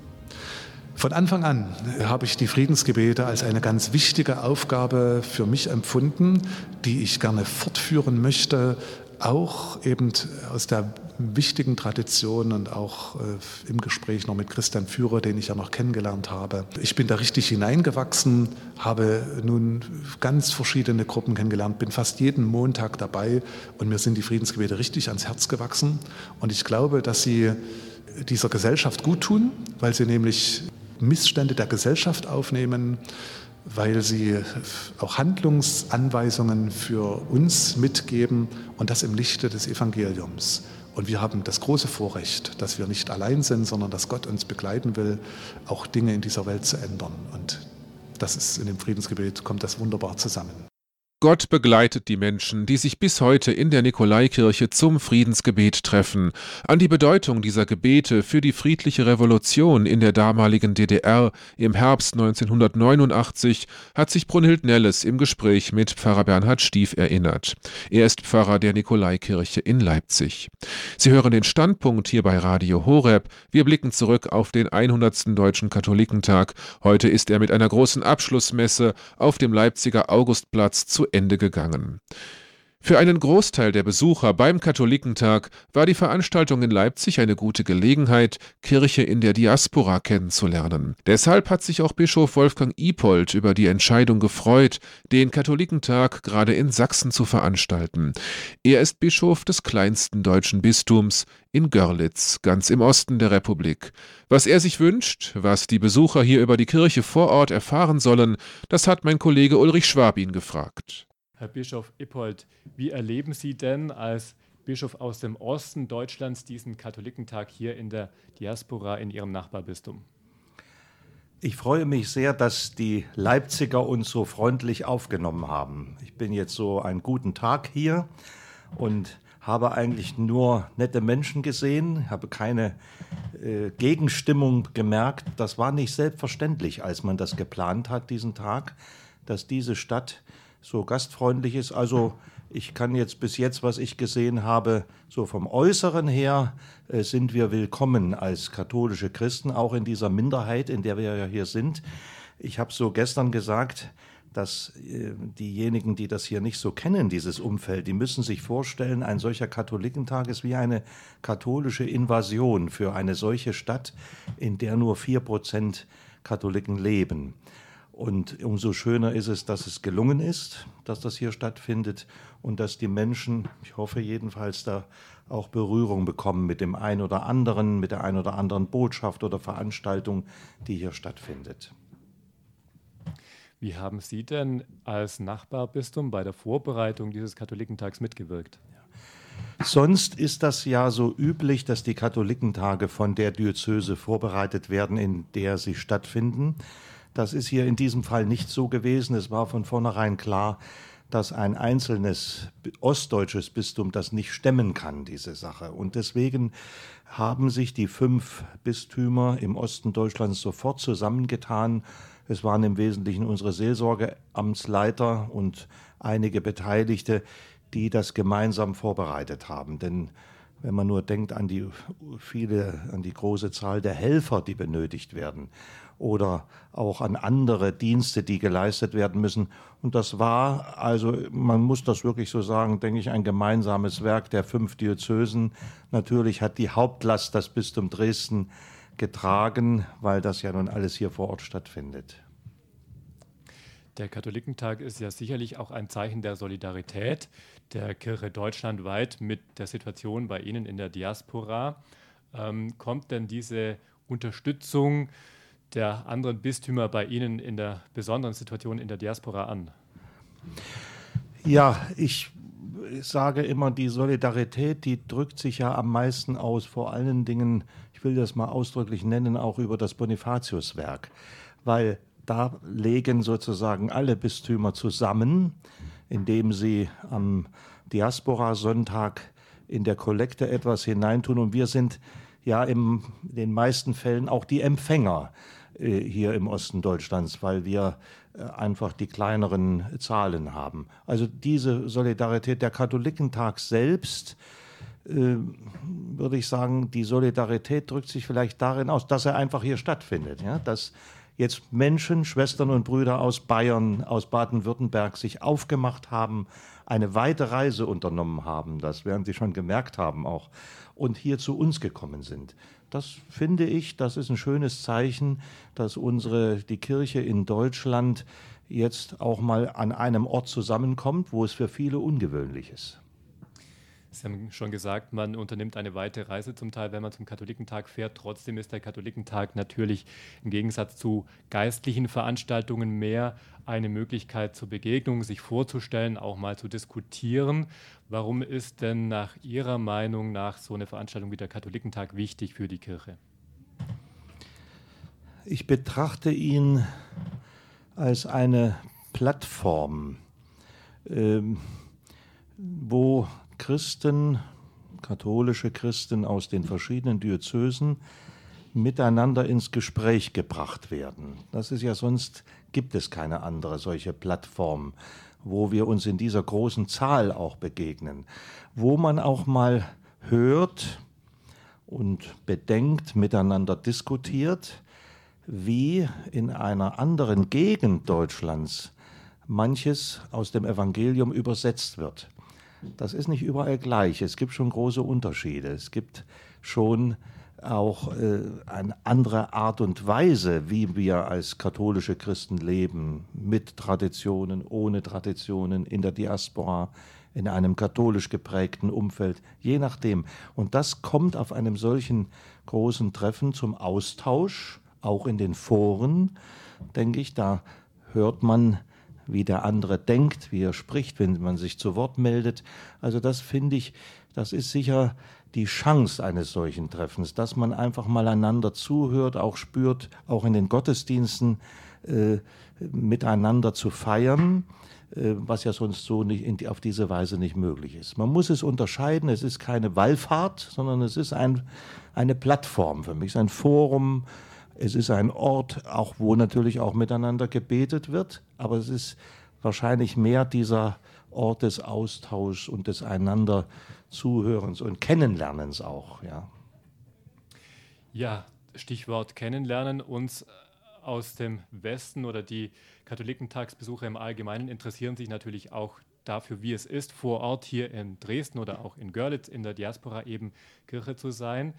Von Anfang an habe ich die Friedensgebete als eine ganz wichtige Aufgabe für mich empfunden, die ich gerne fortführen möchte, auch eben aus der wichtigen Tradition und auch äh, im Gespräch noch mit Christian Führer, den ich ja noch kennengelernt habe. Ich bin da richtig hineingewachsen, habe nun ganz verschiedene Gruppen kennengelernt, bin fast jeden Montag dabei und mir sind die Friedensgebete richtig ans Herz gewachsen. Und ich glaube, dass sie dieser Gesellschaft gut tun, weil sie nämlich Missstände der Gesellschaft aufnehmen, weil sie auch Handlungsanweisungen für uns mitgeben und das im Lichte des Evangeliums. Und wir haben das große Vorrecht, dass wir nicht allein sind, sondern dass Gott uns begleiten will, auch Dinge in dieser Welt zu ändern. Und das ist in dem Friedensgebet, kommt das wunderbar zusammen. Gott begleitet die Menschen, die sich bis heute in der Nikolaikirche zum Friedensgebet treffen. An die Bedeutung dieser Gebete für die friedliche Revolution in der damaligen DDR im Herbst 1989 hat sich Brunhild Nelles im Gespräch mit Pfarrer Bernhard Stief erinnert. Er ist Pfarrer der Nikolaikirche in Leipzig. Sie hören den Standpunkt hier bei Radio Horeb. Wir blicken zurück auf den 100. Deutschen Katholikentag. Heute ist er mit einer großen Abschlussmesse auf dem Leipziger Augustplatz zu Ende gegangen. Für einen Großteil der Besucher beim Katholikentag war die Veranstaltung in Leipzig eine gute Gelegenheit, Kirche in der Diaspora kennenzulernen. Deshalb hat sich auch Bischof Wolfgang Ipold über die Entscheidung gefreut, den Katholikentag gerade in Sachsen zu veranstalten. Er ist Bischof des kleinsten deutschen Bistums in Görlitz, ganz im Osten der Republik. Was er sich wünscht, was die Besucher hier über die Kirche vor Ort erfahren sollen, das hat mein Kollege Ulrich Schwab ihn gefragt. Herr Bischof Ippold, wie erleben Sie denn als Bischof aus dem Osten Deutschlands diesen Katholikentag hier in der Diaspora in Ihrem Nachbarbistum? Ich freue mich sehr, dass die Leipziger uns so freundlich aufgenommen haben. Ich bin jetzt so einen guten Tag hier und habe eigentlich nur nette Menschen gesehen, habe keine äh, Gegenstimmung gemerkt. Das war nicht selbstverständlich, als man das geplant hat, diesen Tag, dass diese Stadt so gastfreundlich ist. Also ich kann jetzt bis jetzt, was ich gesehen habe, so vom Äußeren her äh, sind wir willkommen als katholische Christen, auch in dieser Minderheit, in der wir ja hier sind. Ich habe so gestern gesagt, dass äh, diejenigen, die das hier nicht so kennen, dieses Umfeld, die müssen sich vorstellen, ein solcher Katholikentag ist wie eine katholische Invasion für eine solche Stadt, in der nur vier Prozent Katholiken leben. Und umso schöner ist es, dass es gelungen ist, dass das hier stattfindet und dass die Menschen, ich hoffe jedenfalls, da auch Berührung bekommen mit dem einen oder anderen, mit der einen oder anderen Botschaft oder Veranstaltung, die hier stattfindet. Wie haben Sie denn als Nachbarbistum bei der Vorbereitung dieses Katholikentags mitgewirkt? Sonst ist das ja so üblich, dass die Katholikentage von der Diözese vorbereitet werden, in der sie stattfinden. Das ist hier in diesem Fall nicht so gewesen. Es war von vornherein klar, dass ein einzelnes ostdeutsches Bistum das nicht stemmen kann, diese Sache. Und deswegen haben sich die fünf Bistümer im Osten Deutschlands sofort zusammengetan. Es waren im Wesentlichen unsere Seelsorgeamtsleiter und einige Beteiligte, die das gemeinsam vorbereitet haben. Denn wenn man nur denkt an die viele, an die große Zahl der Helfer, die benötigt werden, oder auch an andere Dienste, die geleistet werden müssen. Und das war, also man muss das wirklich so sagen, denke ich, ein gemeinsames Werk der fünf Diözesen. Natürlich hat die Hauptlast das Bistum Dresden getragen, weil das ja nun alles hier vor Ort stattfindet. Der Katholikentag ist ja sicherlich auch ein Zeichen der Solidarität der Kirche deutschlandweit mit der Situation bei Ihnen in der Diaspora. Ähm, kommt denn diese Unterstützung der anderen Bistümer bei Ihnen in der besonderen Situation in der Diaspora an? Ja, ich sage immer, die Solidarität, die drückt sich ja am meisten aus, vor allen Dingen, ich will das mal ausdrücklich nennen, auch über das Bonifatiuswerk, weil da legen sozusagen alle Bistümer zusammen, indem sie am Diaspora-Sonntag in der Kollekte etwas hineintun und wir sind ja in den meisten Fällen auch die Empfänger hier im Osten Deutschlands, weil wir äh, einfach die kleineren Zahlen haben. Also diese Solidarität, der Katholikentag selbst, äh, würde ich sagen, die Solidarität drückt sich vielleicht darin aus, dass er einfach hier stattfindet. Ja? Dass jetzt Menschen, Schwestern und Brüder aus Bayern, aus Baden-Württemberg sich aufgemacht haben, eine weite Reise unternommen haben, das werden Sie schon gemerkt haben auch, und hier zu uns gekommen sind. Das finde ich, das ist ein schönes Zeichen, dass unsere, die Kirche in Deutschland jetzt auch mal an einem Ort zusammenkommt, wo es für viele ungewöhnlich ist. Sie haben schon gesagt, man unternimmt eine weite Reise zum Teil, wenn man zum Katholikentag fährt. Trotzdem ist der Katholikentag natürlich im Gegensatz zu geistlichen Veranstaltungen mehr eine Möglichkeit zur Begegnung, sich vorzustellen, auch mal zu diskutieren. Warum ist denn nach Ihrer Meinung nach so eine Veranstaltung wie der Katholikentag wichtig für die Kirche? Ich betrachte ihn als eine Plattform, ähm, wo Christen, katholische Christen aus den verschiedenen Diözesen miteinander ins Gespräch gebracht werden. Das ist ja sonst gibt es keine andere solche Plattform, wo wir uns in dieser großen Zahl auch begegnen, wo man auch mal hört und bedenkt, miteinander diskutiert, wie in einer anderen Gegend Deutschlands manches aus dem Evangelium übersetzt wird. Das ist nicht überall gleich. Es gibt schon große Unterschiede. Es gibt schon auch äh, eine andere Art und Weise, wie wir als katholische Christen leben, mit Traditionen, ohne Traditionen, in der Diaspora, in einem katholisch geprägten Umfeld, je nachdem. Und das kommt auf einem solchen großen Treffen zum Austausch, auch in den Foren, denke ich, da hört man wie der andere denkt, wie er spricht, wenn man sich zu Wort meldet. Also das finde ich, das ist sicher die Chance eines solchen Treffens, dass man einfach mal einander zuhört, auch spürt, auch in den Gottesdiensten äh, miteinander zu feiern, äh, was ja sonst so nicht in, auf diese Weise nicht möglich ist. Man muss es unterscheiden, es ist keine Wallfahrt, sondern es ist ein, eine Plattform für mich, es ist ein Forum, es ist ein Ort, auch wo natürlich auch miteinander gebetet wird, aber es ist wahrscheinlich mehr dieser Ort des Austauschs und des einander Zuhörens und Kennenlernens auch. Ja, ja Stichwort Kennenlernen. Uns aus dem Westen oder die Katholikentagsbesucher im Allgemeinen interessieren sich natürlich auch dafür, wie es ist, vor Ort hier in Dresden oder auch in Görlitz in der Diaspora eben Kirche zu sein.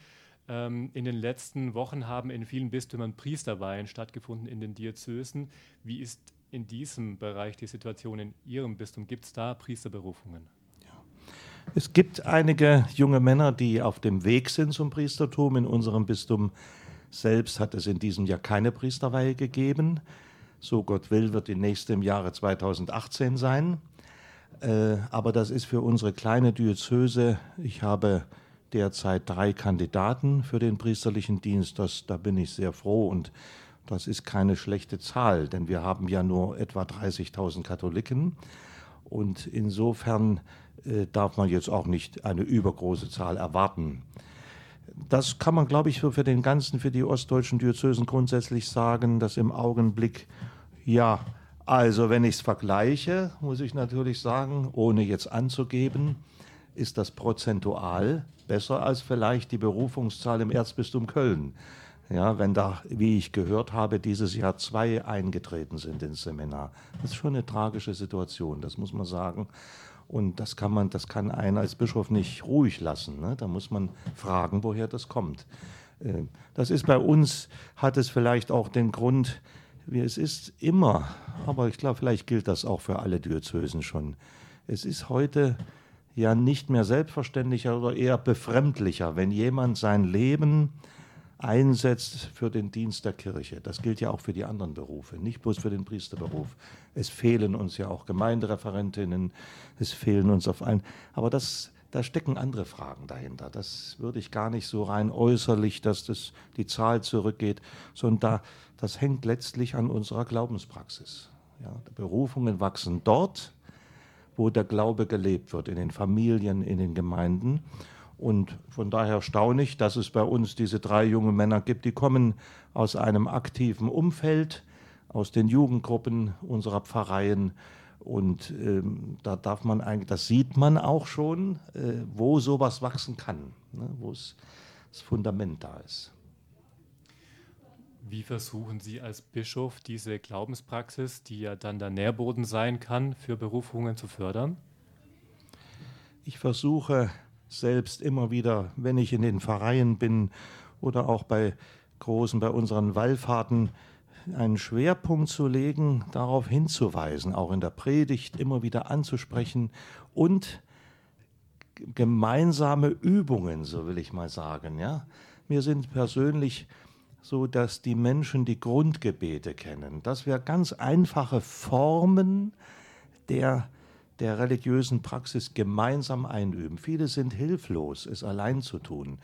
Ähm, in den letzten Wochen haben in vielen Bistümern Priesterweihen stattgefunden in den Diözesen. Wie ist in diesem Bereich die Situation in Ihrem Bistum? Gibt es da Priesterberufungen? Es gibt einige junge Männer, die auf dem Weg sind zum Priestertum. In unserem Bistum selbst hat es in diesem Jahr keine Priesterweihe gegeben. So Gott will, wird die nächste im Jahre 2018 sein. Äh, aber das ist für unsere kleine Diözese, ich habe derzeit drei Kandidaten für den priesterlichen Dienst, das, da bin ich sehr froh und das ist keine schlechte Zahl, denn wir haben ja nur etwa 30.000 Katholiken und insofern äh, darf man jetzt auch nicht eine übergroße Zahl erwarten. Das kann man, glaube ich, für, für den ganzen, für die ostdeutschen Diözesen grundsätzlich sagen, dass im Augenblick, ja, also wenn ich es vergleiche, muss ich natürlich sagen, ohne jetzt anzugeben, ist das prozentual besser als vielleicht die Berufungszahl im Erzbistum Köln. Ja, wenn da, wie ich gehört habe, dieses Jahr zwei eingetreten sind ins Seminar. Das ist schon eine tragische Situation, das muss man sagen. Und das kann man, das kann einen als Bischof nicht ruhig lassen. Ne? Da muss man fragen, woher das kommt. Äh, das ist bei uns, hat es vielleicht auch den Grund, wie es ist immer, aber ich glaube, vielleicht gilt das auch für alle Diözesen schon. Es ist heute ja nicht mehr selbstverständlicher oder eher befremdlicher, wenn jemand sein Leben einsetzt für den Dienst der Kirche. Das gilt ja auch für die anderen Berufe, nicht bloß für den Priesterberuf. Es fehlen uns ja auch Gemeindereferentinnen, es fehlen uns auf allen. Aber das, da stecken andere Fragen dahinter. Das würde ich gar nicht so rein äußerlich, dass das, die Zahl zurückgeht, sondern da, das hängt letztlich an unserer Glaubenspraxis. Ja, Berufungen wachsen dort, wo der Glaube gelebt wird, in den Familien, in den Gemeinden. Und von daher erstaunlich, dass es bei uns diese drei junge Männer gibt, die kommen aus einem aktiven Umfeld, aus den Jugendgruppen unserer Pfarreien. Und ähm, da darf man eigentlich, das sieht man auch schon, äh, wo sowas wachsen kann, ne, wo das Fundament da ist. Wie versuchen Sie als Bischof diese Glaubenspraxis, die ja dann der Nährboden sein kann, für Berufungen zu fördern? Ich versuche selbst immer wieder, wenn ich in den Pfarreien bin oder auch bei großen, bei unseren Wallfahrten, einen Schwerpunkt zu legen, darauf hinzuweisen, auch in der Predigt immer wieder anzusprechen und gemeinsame Übungen, so will ich mal sagen. Ja? Mir sind persönlich so, dass die Menschen die Grundgebete kennen, dass wir ganz einfache Formen der der religiösen Praxis gemeinsam einüben. Viele sind hilflos, es allein zu tun.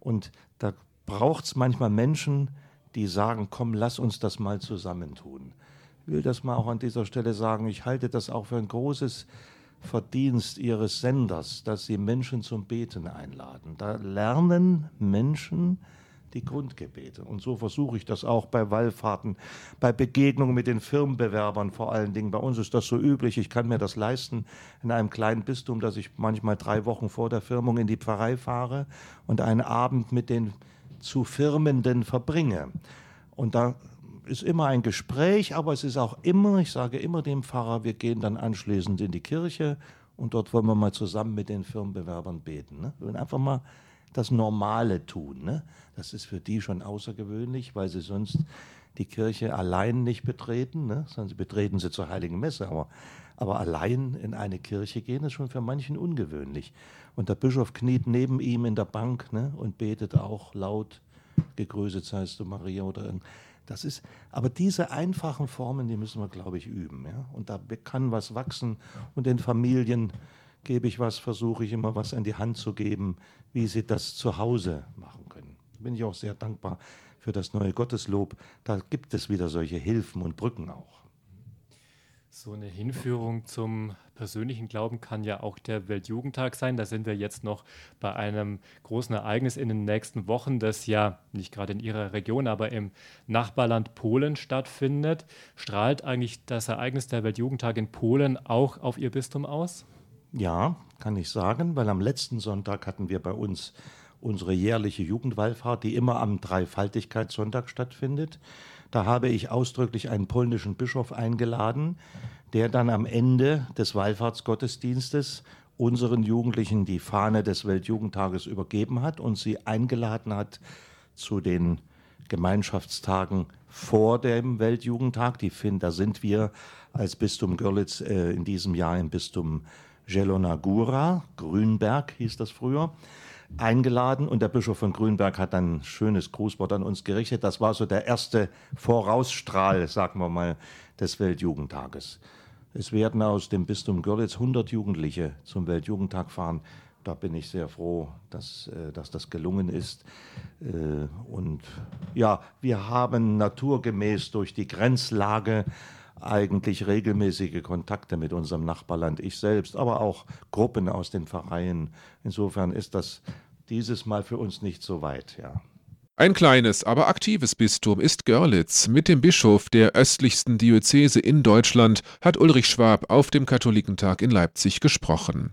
Und da braucht es manchmal Menschen, die sagen, komm, lass uns das mal zusammentun. Ich will das mal auch an dieser Stelle sagen, ich halte das auch für ein großes Verdienst Ihres Senders, dass Sie Menschen zum Beten einladen. Da lernen Menschen, die Grundgebete. Und so versuche ich das auch bei Wallfahrten, bei Begegnungen mit den Firmenbewerbern vor allen Dingen. Bei uns ist das so üblich, ich kann mir das leisten in einem kleinen Bistum, dass ich manchmal drei Wochen vor der Firmung in die Pfarrei fahre und einen Abend mit den zu Firmenden verbringe. Und da ist immer ein Gespräch, aber es ist auch immer, ich sage immer dem Pfarrer, wir gehen dann anschließend in die Kirche und dort wollen wir mal zusammen mit den Firmenbewerbern beten. Ne? Wir einfach mal das Normale tun. Ne? Das ist für die schon außergewöhnlich, weil sie sonst die Kirche allein nicht betreten, ne? sondern sie betreten sie zur Heiligen Messe. Aber, aber allein in eine Kirche gehen ist schon für manchen ungewöhnlich. Und der Bischof kniet neben ihm in der Bank ne? und betet auch laut, gegrüßet seist du Maria oder das ist, aber diese einfachen Formen, die müssen wir, glaube ich, üben. Ja? Und da kann was wachsen und den Familien gebe ich was, versuche ich immer was in die Hand zu geben, wie sie das zu Hause machen können. Bin ich auch sehr dankbar für das neue Gotteslob. Da gibt es wieder solche Hilfen und Brücken auch. So eine Hinführung zum persönlichen Glauben kann ja auch der Weltjugendtag sein. Da sind wir jetzt noch bei einem großen Ereignis in den nächsten Wochen, das ja nicht gerade in Ihrer Region, aber im Nachbarland Polen stattfindet. Strahlt eigentlich das Ereignis der Weltjugendtag in Polen auch auf Ihr Bistum aus? Ja, kann ich sagen, weil am letzten Sonntag hatten wir bei uns unsere jährliche Jugendwallfahrt, die immer am Dreifaltigkeitssonntag stattfindet. Da habe ich ausdrücklich einen polnischen Bischof eingeladen, der dann am Ende des Wallfahrtsgottesdienstes unseren Jugendlichen die Fahne des Weltjugendtages übergeben hat und sie eingeladen hat zu den Gemeinschaftstagen vor dem Weltjugendtag. Die find, da sind wir als Bistum Görlitz äh, in diesem Jahr im Bistum Jelonagura, Grünberg hieß das früher. eingeladen und der Bischof von Grünberg hat ein schönes Grußwort an uns gerichtet. Das war so der erste Vorausstrahl, sagen wir mal, des Weltjugendtages. Es werden aus dem Bistum Görlitz 100 Jugendliche zum Weltjugendtag fahren. Da bin ich sehr froh, dass, äh, dass das gelungen ist. Äh, und ja, wir haben naturgemäß durch die Grenzlage eigentlich regelmäßige Kontakte mit unserem Nachbarland, ich selbst, aber auch Gruppen aus den Vereinen. Insofern ist das dieses Mal für uns nicht so weit, ja. Ein kleines, aber aktives Bistum ist Görlitz. Mit dem Bischof der östlichsten Diözese in Deutschland hat Ulrich Schwab auf dem Katholikentag in Leipzig gesprochen.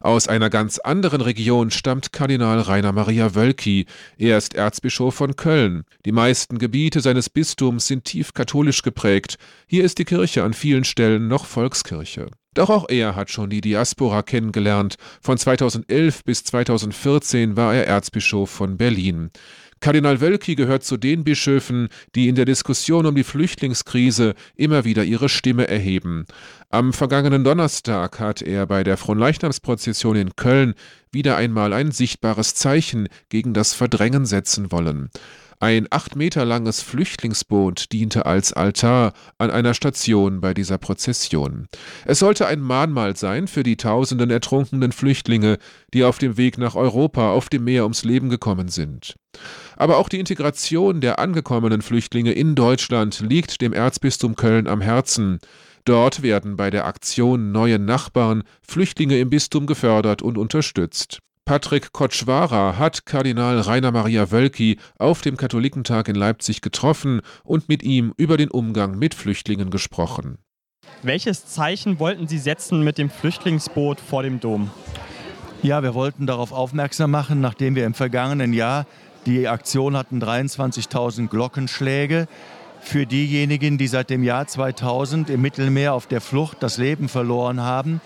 Aus einer ganz anderen Region stammt Kardinal Rainer Maria Wölki. Er ist Erzbischof von Köln. Die meisten Gebiete seines Bistums sind tief katholisch geprägt. Hier ist die Kirche an vielen Stellen noch Volkskirche. Doch auch er hat schon die Diaspora kennengelernt. Von 2011 bis 2014 war er Erzbischof von Berlin. Kardinal Wölki gehört zu den Bischöfen, die in der Diskussion um die Flüchtlingskrise immer wieder ihre Stimme erheben. Am vergangenen Donnerstag hat er bei der Fronleichnamsprozession in Köln wieder einmal ein sichtbares Zeichen gegen das Verdrängen setzen wollen. Ein acht Meter langes Flüchtlingsboot diente als Altar an einer Station bei dieser Prozession. Es sollte ein Mahnmal sein für die tausenden ertrunkenen Flüchtlinge, die auf dem Weg nach Europa auf dem Meer ums Leben gekommen sind. Aber auch die Integration der angekommenen Flüchtlinge in Deutschland liegt dem Erzbistum Köln am Herzen. Dort werden bei der Aktion Neue Nachbarn Flüchtlinge im Bistum gefördert und unterstützt. Patrick Kotschwara hat Kardinal Rainer Maria Wölki auf dem Katholikentag in Leipzig getroffen und mit ihm über den Umgang mit Flüchtlingen gesprochen. Welches Zeichen wollten Sie setzen mit dem Flüchtlingsboot vor dem Dom? Ja, wir wollten darauf aufmerksam machen, nachdem wir im vergangenen Jahr die Aktion hatten 23.000 Glockenschläge für diejenigen, die seit dem Jahr 2000 im Mittelmeer auf der Flucht das Leben verloren haben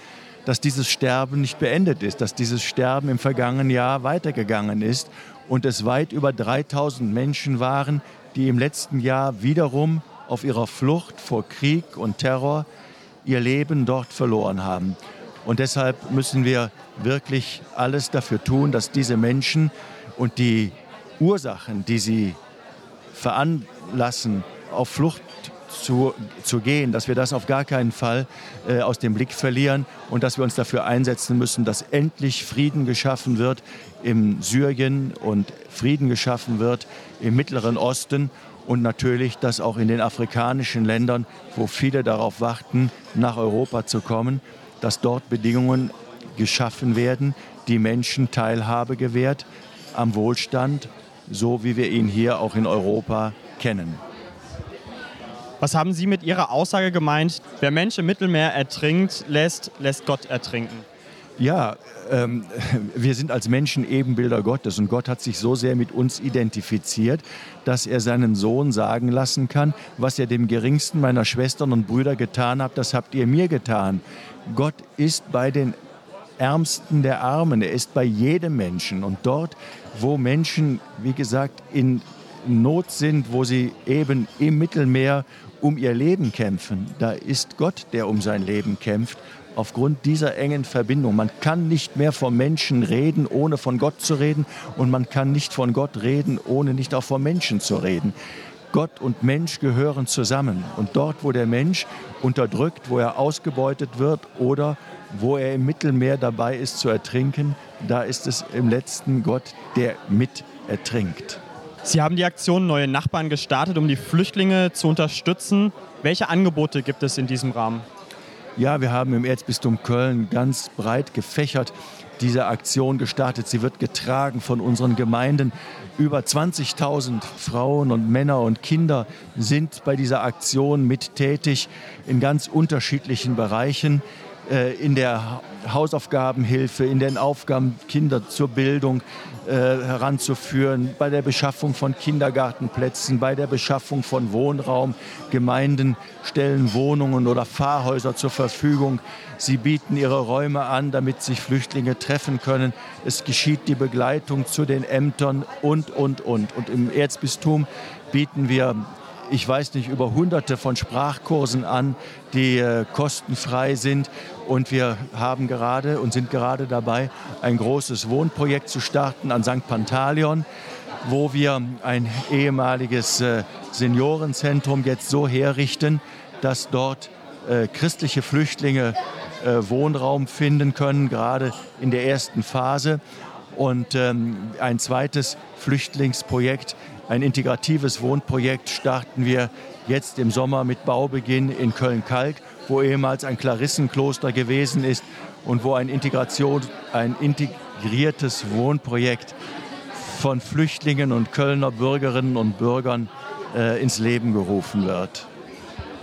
dass dieses Sterben nicht beendet ist, dass dieses Sterben im vergangenen Jahr weitergegangen ist und es weit über 3000 Menschen waren, die im letzten Jahr wiederum auf ihrer Flucht vor Krieg und Terror ihr Leben dort verloren haben. Und deshalb müssen wir wirklich alles dafür tun, dass diese Menschen und die Ursachen, die sie veranlassen, auf Flucht zu, zu gehen, dass wir das auf gar keinen Fall äh, aus dem Blick verlieren und dass wir uns dafür einsetzen müssen, dass endlich Frieden geschaffen wird im Syrien und Frieden geschaffen wird im Mittleren Osten und natürlich, dass auch in den afrikanischen Ländern, wo viele darauf warten, nach Europa zu kommen, dass dort Bedingungen geschaffen werden, die Menschen Teilhabe gewährt am Wohlstand, so wie wir ihn hier auch in Europa kennen. Was haben Sie mit Ihrer Aussage gemeint? Wer Mensch im Mittelmeer ertrinkt, lässt, lässt Gott ertrinken. Ja, ähm, wir sind als Menschen Ebenbilder Gottes und Gott hat sich so sehr mit uns identifiziert, dass er seinen Sohn sagen lassen kann, was ihr dem geringsten meiner Schwestern und Brüder getan habt, das habt ihr mir getan. Gott ist bei den Ärmsten der Armen, er ist bei jedem Menschen und dort, wo Menschen, wie gesagt, in Not sind, wo sie eben im Mittelmeer um ihr Leben kämpfen. Da ist Gott, der um sein Leben kämpft. Aufgrund dieser engen Verbindung. Man kann nicht mehr vom Menschen reden, ohne von Gott zu reden. Und man kann nicht von Gott reden, ohne nicht auch vom Menschen zu reden. Gott und Mensch gehören zusammen. Und dort, wo der Mensch unterdrückt, wo er ausgebeutet wird oder wo er im Mittelmeer dabei ist zu ertrinken, da ist es im letzten Gott, der mit ertrinkt. Sie haben die Aktion Neue Nachbarn gestartet, um die Flüchtlinge zu unterstützen. Welche Angebote gibt es in diesem Rahmen? Ja, wir haben im Erzbistum Köln ganz breit gefächert diese Aktion gestartet. Sie wird getragen von unseren Gemeinden. Über 20.000 Frauen und Männer und Kinder sind bei dieser Aktion mit tätig in ganz unterschiedlichen Bereichen. Äh, in der Hausaufgabenhilfe, in den Aufgaben, Kinder zur Bildung äh, heranzuführen, bei der Beschaffung von Kindergartenplätzen, bei der Beschaffung von Wohnraum. Gemeinden stellen Wohnungen oder Fahrhäuser zur Verfügung. Sie bieten ihre Räume an, damit sich Flüchtlinge treffen können. Es geschieht die Begleitung zu den Ämtern und, und, und. Und im Erzbistum bieten wir ich weiß nicht, über hunderte von Sprachkursen an, die äh, kostenfrei sind. Und wir haben gerade und sind gerade dabei, ein großes Wohnprojekt zu starten an St. Pantaleon, wo wir ein ehemaliges äh, Seniorenzentrum jetzt so herrichten, dass dort äh, christliche Flüchtlinge äh, Wohnraum finden können, gerade in der ersten Phase. Und ähm, ein zweites Flüchtlingsprojekt, ein integratives Wohnprojekt starten wir jetzt im Sommer mit Baubeginn in Köln-Kalk, wo ehemals ein Klarissenkloster gewesen ist und wo ein Integration, ein integriertes Wohnprojekt von Flüchtlingen und Kölner Bürgerinnen und Bürgern äh, ins Leben gerufen wird.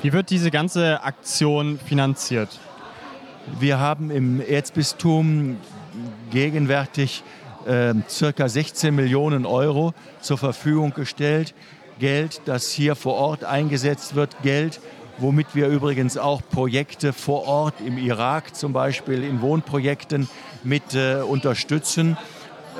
Wie wird diese ganze Aktion finanziert? Wir haben im Erzbistum gegenwärtig äh, circa 16 Millionen Euro zur Verfügung gestellt. Geld, das hier vor Ort eingesetzt wird, Geld, womit wir übrigens auch Projekte vor Ort im Irak zum Beispiel in Wohnprojekten mit äh, unterstützen.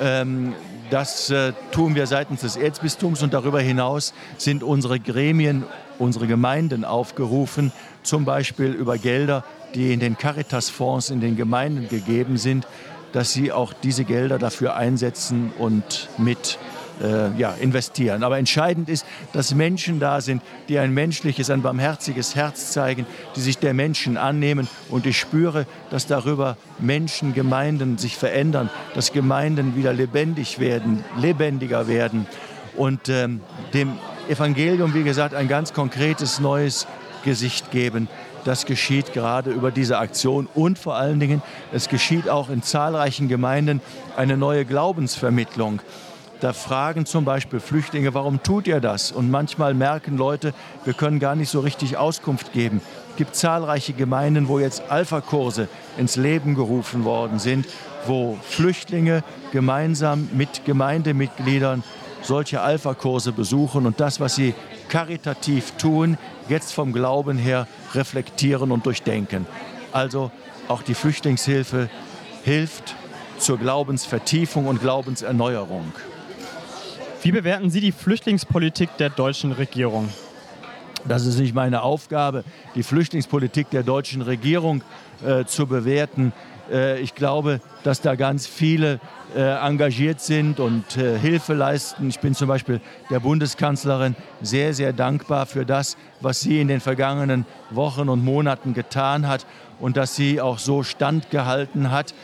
Ähm, das äh, tun wir seitens des Erzbistums und darüber hinaus sind unsere Gremien, unsere Gemeinden aufgerufen, zum Beispiel über Gelder, die in den Caritas-Fonds in den Gemeinden gegeben sind, dass sie auch diese Gelder dafür einsetzen und mit äh, ja, investieren. Aber entscheidend ist, dass Menschen da sind, die ein menschliches, ein barmherziges Herz zeigen, die sich der Menschen annehmen. Und ich spüre, dass darüber Menschen, Gemeinden sich verändern, dass Gemeinden wieder lebendig werden, lebendiger werden und ähm, dem Evangelium, wie gesagt, ein ganz konkretes neues Gesicht geben. Das geschieht gerade über diese Aktion und vor allen Dingen, es geschieht auch in zahlreichen Gemeinden eine neue Glaubensvermittlung. Da fragen zum Beispiel Flüchtlinge, warum tut ihr das? Und manchmal merken Leute, wir können gar nicht so richtig Auskunft geben. Es gibt zahlreiche Gemeinden, wo jetzt Alpha-Kurse ins Leben gerufen worden sind, wo Flüchtlinge gemeinsam mit Gemeindemitgliedern solche Alpha-Kurse besuchen und das, was sie karitativ tun, jetzt vom Glauben her reflektieren und durchdenken. Also auch die Flüchtlingshilfe hilft zur Glaubensvertiefung und Glaubenserneuerung. Wie bewerten Sie die Flüchtlingspolitik der deutschen Regierung? Das ist nicht meine Aufgabe, die Flüchtlingspolitik der deutschen Regierung äh, zu bewerten. Äh, ich glaube, dass da ganz viele äh, engagiert sind und äh, Hilfe leisten. Ich bin zum Beispiel der Bundeskanzlerin sehr, sehr dankbar für das, was sie in den vergangenen Wochen und Monaten getan hat und dass sie auch so standgehalten hat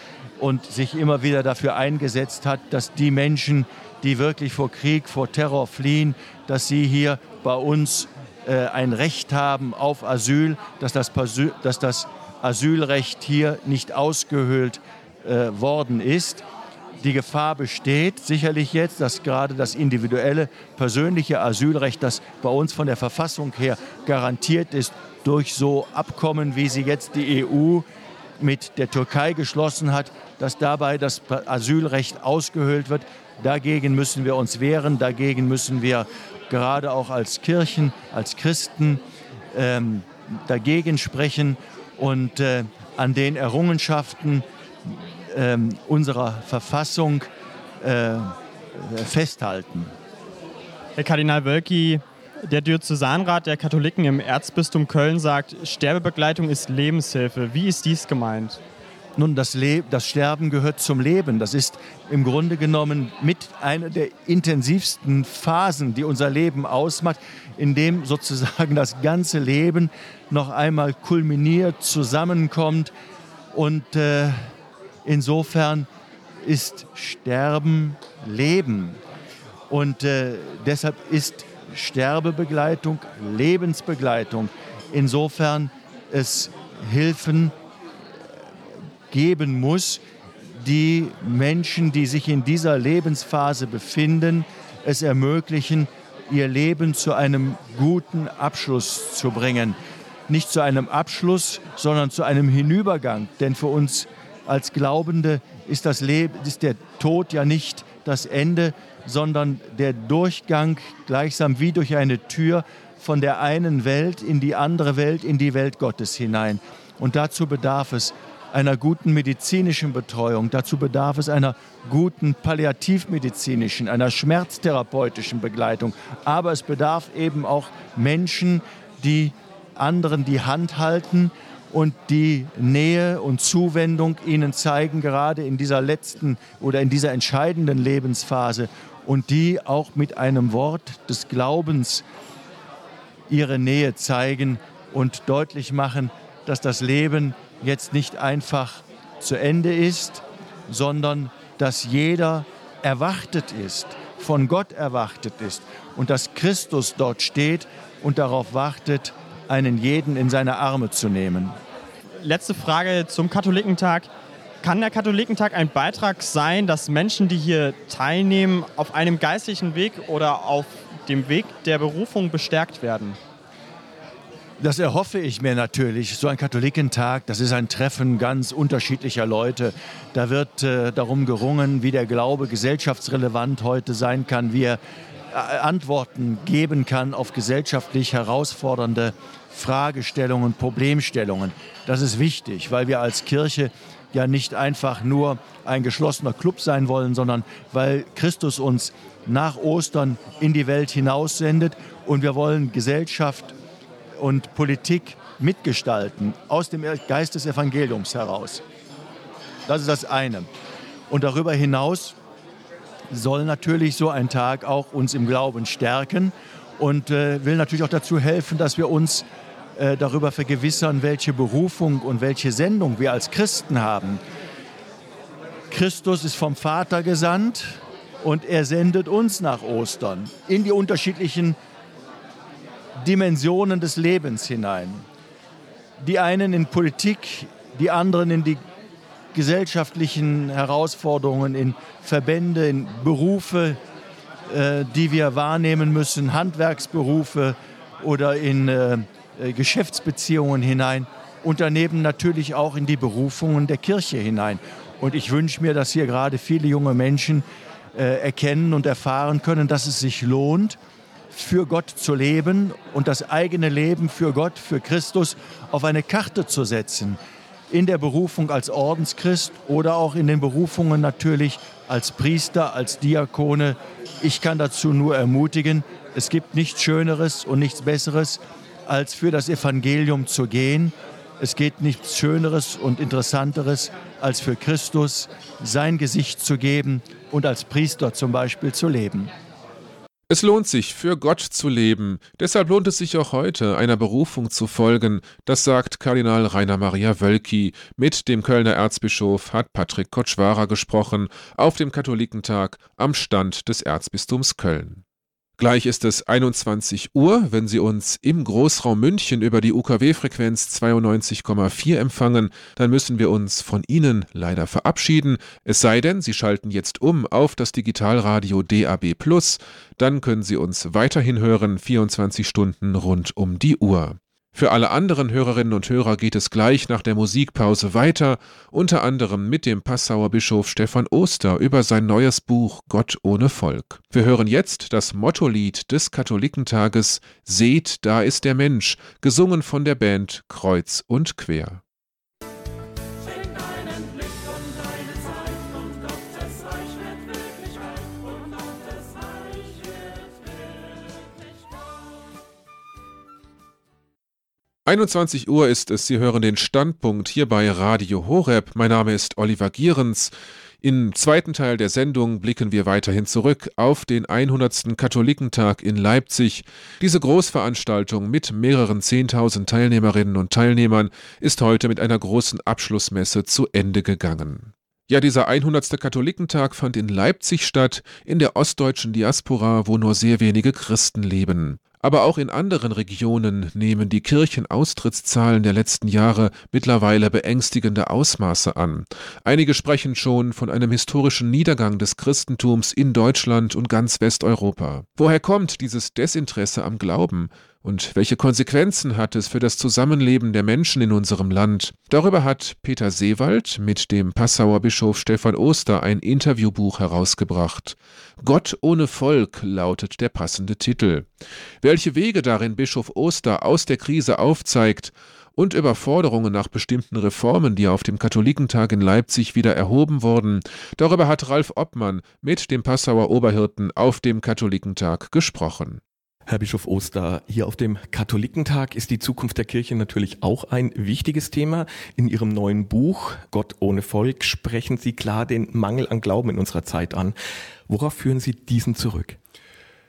und sich immer wieder dafür eingesetzt hat, dass die Menschen, die wirklich vor Krieg, vor Terror fliehen, dass sie hier bei uns äh, ein Recht haben auf Asyl, dass das, dass das Asylrecht hier nicht ausgehöhlt äh, worden ist. Die Gefahr besteht sicherlich jetzt, dass gerade das individuelle, persönliche Asylrecht, das bei uns von der Verfassung her garantiert ist, durch so Abkommen, wie sie jetzt die EU mit der Türkei geschlossen hat, dass dabei das Asylrecht ausgehöhlt wird. Dagegen müssen wir uns wehren, dagegen müssen wir gerade auch als Kirchen, als Christen ähm, dagegen sprechen und äh, an den Errungenschaften äh, unserer Verfassung äh, festhalten. Herr Kardinal Wölki, der Diözesanrat der Katholiken im Erzbistum Köln sagt, Sterbebegleitung ist Lebenshilfe. Wie ist dies gemeint? Nun, das, das Sterben gehört zum Leben. Das ist im Grunde genommen mit einer der intensivsten Phasen, die unser Leben ausmacht, in dem sozusagen das ganze Leben noch einmal kulminiert, zusammenkommt. Und äh, insofern ist Sterben Leben. Und äh, deshalb ist Sterbebegleitung Lebensbegleitung. Insofern es Hilfen geben muss, die Menschen, die sich in dieser Lebensphase befinden, es ermöglichen, ihr Leben zu einem guten Abschluss zu bringen. Nicht zu einem Abschluss, sondern zu einem Hinübergang. Denn für uns als Glaubende ist, das Leben, ist der Tod ja nicht das Ende, sondern der Durchgang gleichsam wie durch eine Tür von der einen Welt in die andere Welt, in die Welt Gottes hinein. Und dazu bedarf es einer guten medizinischen Betreuung. Dazu bedarf es einer guten palliativmedizinischen, einer schmerztherapeutischen Begleitung. Aber es bedarf eben auch Menschen, die anderen die Hand halten und die Nähe und Zuwendung ihnen zeigen, gerade in dieser letzten oder in dieser entscheidenden Lebensphase und die auch mit einem Wort des Glaubens ihre Nähe zeigen und deutlich machen, dass das Leben jetzt nicht einfach zu Ende ist, sondern dass jeder erwartet ist, von Gott erwartet ist und dass Christus dort steht und darauf wartet, einen jeden in seine Arme zu nehmen. Letzte Frage zum Katholikentag. Kann der Katholikentag ein Beitrag sein, dass Menschen, die hier teilnehmen, auf einem geistlichen Weg oder auf dem Weg der Berufung bestärkt werden? Das erhoffe ich mir natürlich. So ein Katholikentag, das ist ein Treffen ganz unterschiedlicher Leute. Da wird äh, darum gerungen, wie der Glaube gesellschaftsrelevant heute sein kann, wie er äh, Antworten geben kann auf gesellschaftlich herausfordernde Fragestellungen, Problemstellungen. Das ist wichtig, weil wir als Kirche ja nicht einfach nur ein geschlossener Club sein wollen, sondern weil Christus uns nach Ostern in die Welt hinaussendet und wir wollen Gesellschaft und Politik mitgestalten, aus dem Geist des Evangeliums heraus. Das ist das eine. Und darüber hinaus soll natürlich so ein Tag auch uns im Glauben stärken und äh, will natürlich auch dazu helfen, dass wir uns äh, darüber vergewissern, welche Berufung und welche Sendung wir als Christen haben. Christus ist vom Vater gesandt und er sendet uns nach Ostern in die unterschiedlichen Dimensionen des Lebens hinein. Die einen in Politik, die anderen in die gesellschaftlichen Herausforderungen, in Verbände, in Berufe, äh, die wir wahrnehmen müssen, Handwerksberufe oder in äh, äh, Geschäftsbeziehungen hinein und daneben natürlich auch in die Berufungen der Kirche hinein. Und ich wünsche mir, dass hier gerade viele junge Menschen äh, erkennen und erfahren können, dass es sich lohnt, für Gott zu leben und das eigene Leben für Gott, für Christus auf eine Karte zu setzen. In der Berufung als Ordenschrist oder auch in den Berufungen natürlich als Priester, als Diakone. Ich kann dazu nur ermutigen, es gibt nichts Schöneres und nichts Besseres, als für das Evangelium zu gehen. Es geht nichts Schöneres und Interessanteres, als für Christus sein Gesicht zu geben und als Priester zum Beispiel zu leben. Es lohnt sich, für Gott zu leben. Deshalb lohnt es sich auch heute, einer Berufung zu folgen. Das sagt Kardinal Rainer Maria Wölki. Mit dem Kölner Erzbischof hat Patrick Kotschwara gesprochen auf dem Katholikentag am Stand des Erzbistums Köln. Gleich ist es 21 Uhr, wenn Sie uns im Großraum München über die UKW-Frequenz 92,4 empfangen, dann müssen wir uns von Ihnen leider verabschieden, es sei denn, Sie schalten jetzt um auf das Digitalradio DAB+, dann können Sie uns weiterhin hören, 24 Stunden rund um die Uhr. Für alle anderen Hörerinnen und Hörer geht es gleich nach der Musikpause weiter, unter anderem mit dem Passauer Bischof Stefan Oster über sein neues Buch Gott ohne Volk. Wir hören jetzt das Mottolied des Katholikentages Seht, da ist der Mensch, gesungen von der Band Kreuz und Quer. »21 Uhr ist es. Sie hören den Standpunkt hier bei Radio Horeb. Mein Name ist Oliver Gierens. Im zweiten Teil der Sendung blicken wir weiterhin zurück auf den 100. Katholikentag in Leipzig. Diese Großveranstaltung mit mehreren 10.000 Teilnehmerinnen und Teilnehmern ist heute mit einer großen Abschlussmesse zu Ende gegangen. Ja, dieser 100. Katholikentag fand in Leipzig statt, in der ostdeutschen Diaspora, wo nur sehr wenige Christen leben. Aber auch in anderen Regionen nehmen die Kirchenaustrittszahlen der letzten Jahre mittlerweile beängstigende Ausmaße an. Einige sprechen schon von einem historischen Niedergang des Christentums in Deutschland und ganz Westeuropa. Woher kommt dieses Desinteresse am Glauben? Und welche Konsequenzen hat es für das Zusammenleben der Menschen in unserem Land? Darüber hat Peter Seewald mit dem Passauer Bischof Stefan Oster ein Interviewbuch herausgebracht. Gott ohne Volk lautet der passende Titel. Welche Wege darin Bischof Oster aus der Krise aufzeigt und über Forderungen nach bestimmten Reformen, die auf dem Katholikentag in Leipzig wieder erhoben wurden. Darüber hat Ralf Obmann mit dem Passauer Oberhirten auf dem Katholikentag gesprochen. Herr Bischof Oster, hier auf dem Katholikentag ist die Zukunft der Kirche natürlich auch ein wichtiges Thema. In Ihrem neuen Buch Gott ohne Volk sprechen Sie klar den Mangel an Glauben in unserer Zeit an. Worauf führen Sie diesen zurück?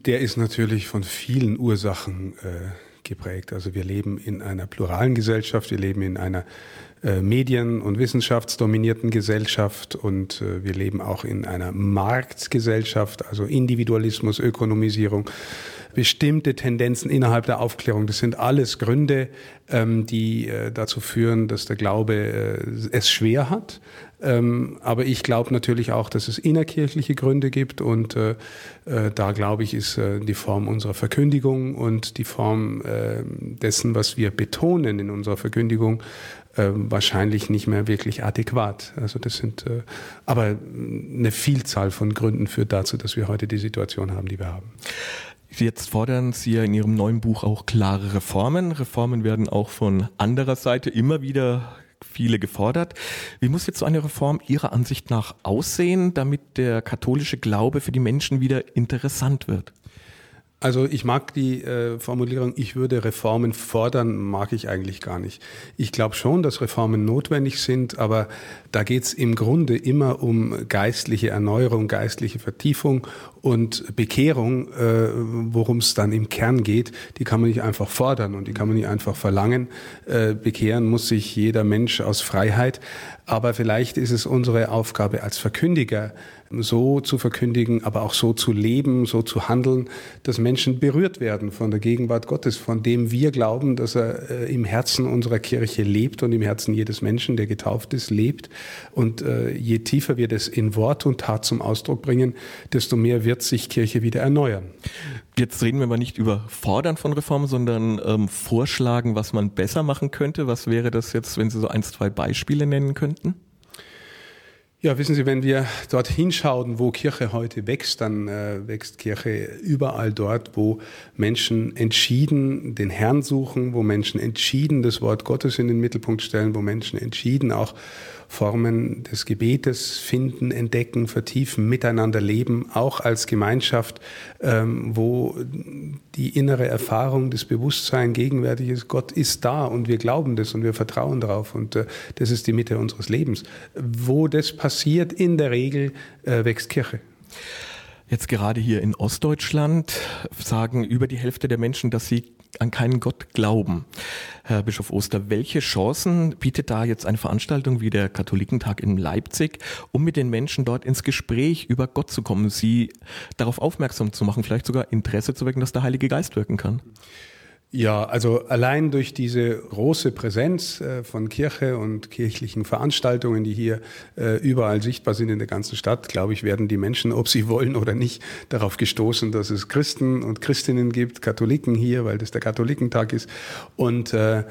Der ist natürlich von vielen Ursachen äh, geprägt. Also wir leben in einer pluralen Gesellschaft, wir leben in einer äh, medien- und wissenschaftsdominierten Gesellschaft und äh, wir leben auch in einer Marktgesellschaft, also Individualismus, Ökonomisierung bestimmte Tendenzen innerhalb der Aufklärung. Das sind alles Gründe, ähm, die äh, dazu führen, dass der Glaube äh, es schwer hat. Ähm, aber ich glaube natürlich auch, dass es innerkirchliche Gründe gibt und äh, äh da glaube ich, ist äh, die Form unserer Verkündigung und die Form äh, dessen, was wir betonen in unserer Verkündigung, wahrscheinlich nicht mehr wirklich adäquat. Also das sind aber eine Vielzahl von Gründen führt dazu, dass wir heute die Situation haben, die wir haben. Jetzt fordern Sie ja in Ihrem neuen Buch auch klare Reformen. Reformen werden auch von anderer Seite immer wieder viele gefordert. Wie muss jetzt so eine Reform Ihrer Ansicht nach aussehen, damit der katholische Glaube für die Menschen wieder interessant wird? Also ich mag die äh, Formulierung, ich würde Reformen fordern, mag ich eigentlich gar nicht. Ich glaube schon, dass Reformen notwendig sind, aber da geht es im Grunde immer um geistliche Erneuerung, geistliche Vertiefung und Bekehrung, äh, worum es dann im Kern geht, die kann man nicht einfach fordern und die kann man nicht einfach verlangen. Äh, bekehren muss sich jeder Mensch aus Freiheit. Aber vielleicht ist es unsere Aufgabe als Verkündiger, so zu verkündigen, aber auch so zu leben, so zu handeln, dass Menschen berührt werden von der Gegenwart Gottes, von dem wir glauben, dass er äh, im Herzen unserer Kirche lebt und im Herzen jedes Menschen, der getauft ist, lebt. Und äh, je tiefer wir das in Wort und Tat zum Ausdruck bringen, desto mehr wird sich Kirche wieder erneuern. Jetzt reden wir mal nicht über Fordern von Reformen, sondern ähm, vorschlagen, was man besser machen könnte. Was wäre das jetzt, wenn Sie so ein, zwei Beispiele nennen könnten? Ja, wissen Sie, wenn wir dort hinschauen, wo Kirche heute wächst, dann äh, wächst Kirche überall dort, wo Menschen entschieden den Herrn suchen, wo Menschen entschieden das Wort Gottes in den Mittelpunkt stellen, wo Menschen entschieden auch Formen des Gebetes finden, entdecken, vertiefen, miteinander leben, auch als Gemeinschaft, ähm, wo die innere Erfahrung, das Bewusstsein gegenwärtig ist, Gott ist da und wir glauben das und wir vertrauen darauf und äh, das ist die Mitte unseres Lebens. Wo das passiert, in der Regel äh, wächst Kirche. Jetzt gerade hier in Ostdeutschland sagen über die Hälfte der Menschen, dass sie an keinen Gott glauben. Herr Bischof Oster, welche Chancen bietet da jetzt eine Veranstaltung wie der Katholikentag in Leipzig, um mit den Menschen dort ins Gespräch über Gott zu kommen, sie darauf aufmerksam zu machen, vielleicht sogar Interesse zu wecken, dass der Heilige Geist wirken kann? Ja, also allein durch diese große Präsenz äh, von Kirche und kirchlichen Veranstaltungen, die hier äh, überall sichtbar sind in der ganzen Stadt, glaube ich, werden die Menschen, ob sie wollen oder nicht, darauf gestoßen, dass es Christen und Christinnen gibt, Katholiken hier, weil das der Katholikentag ist. Und äh,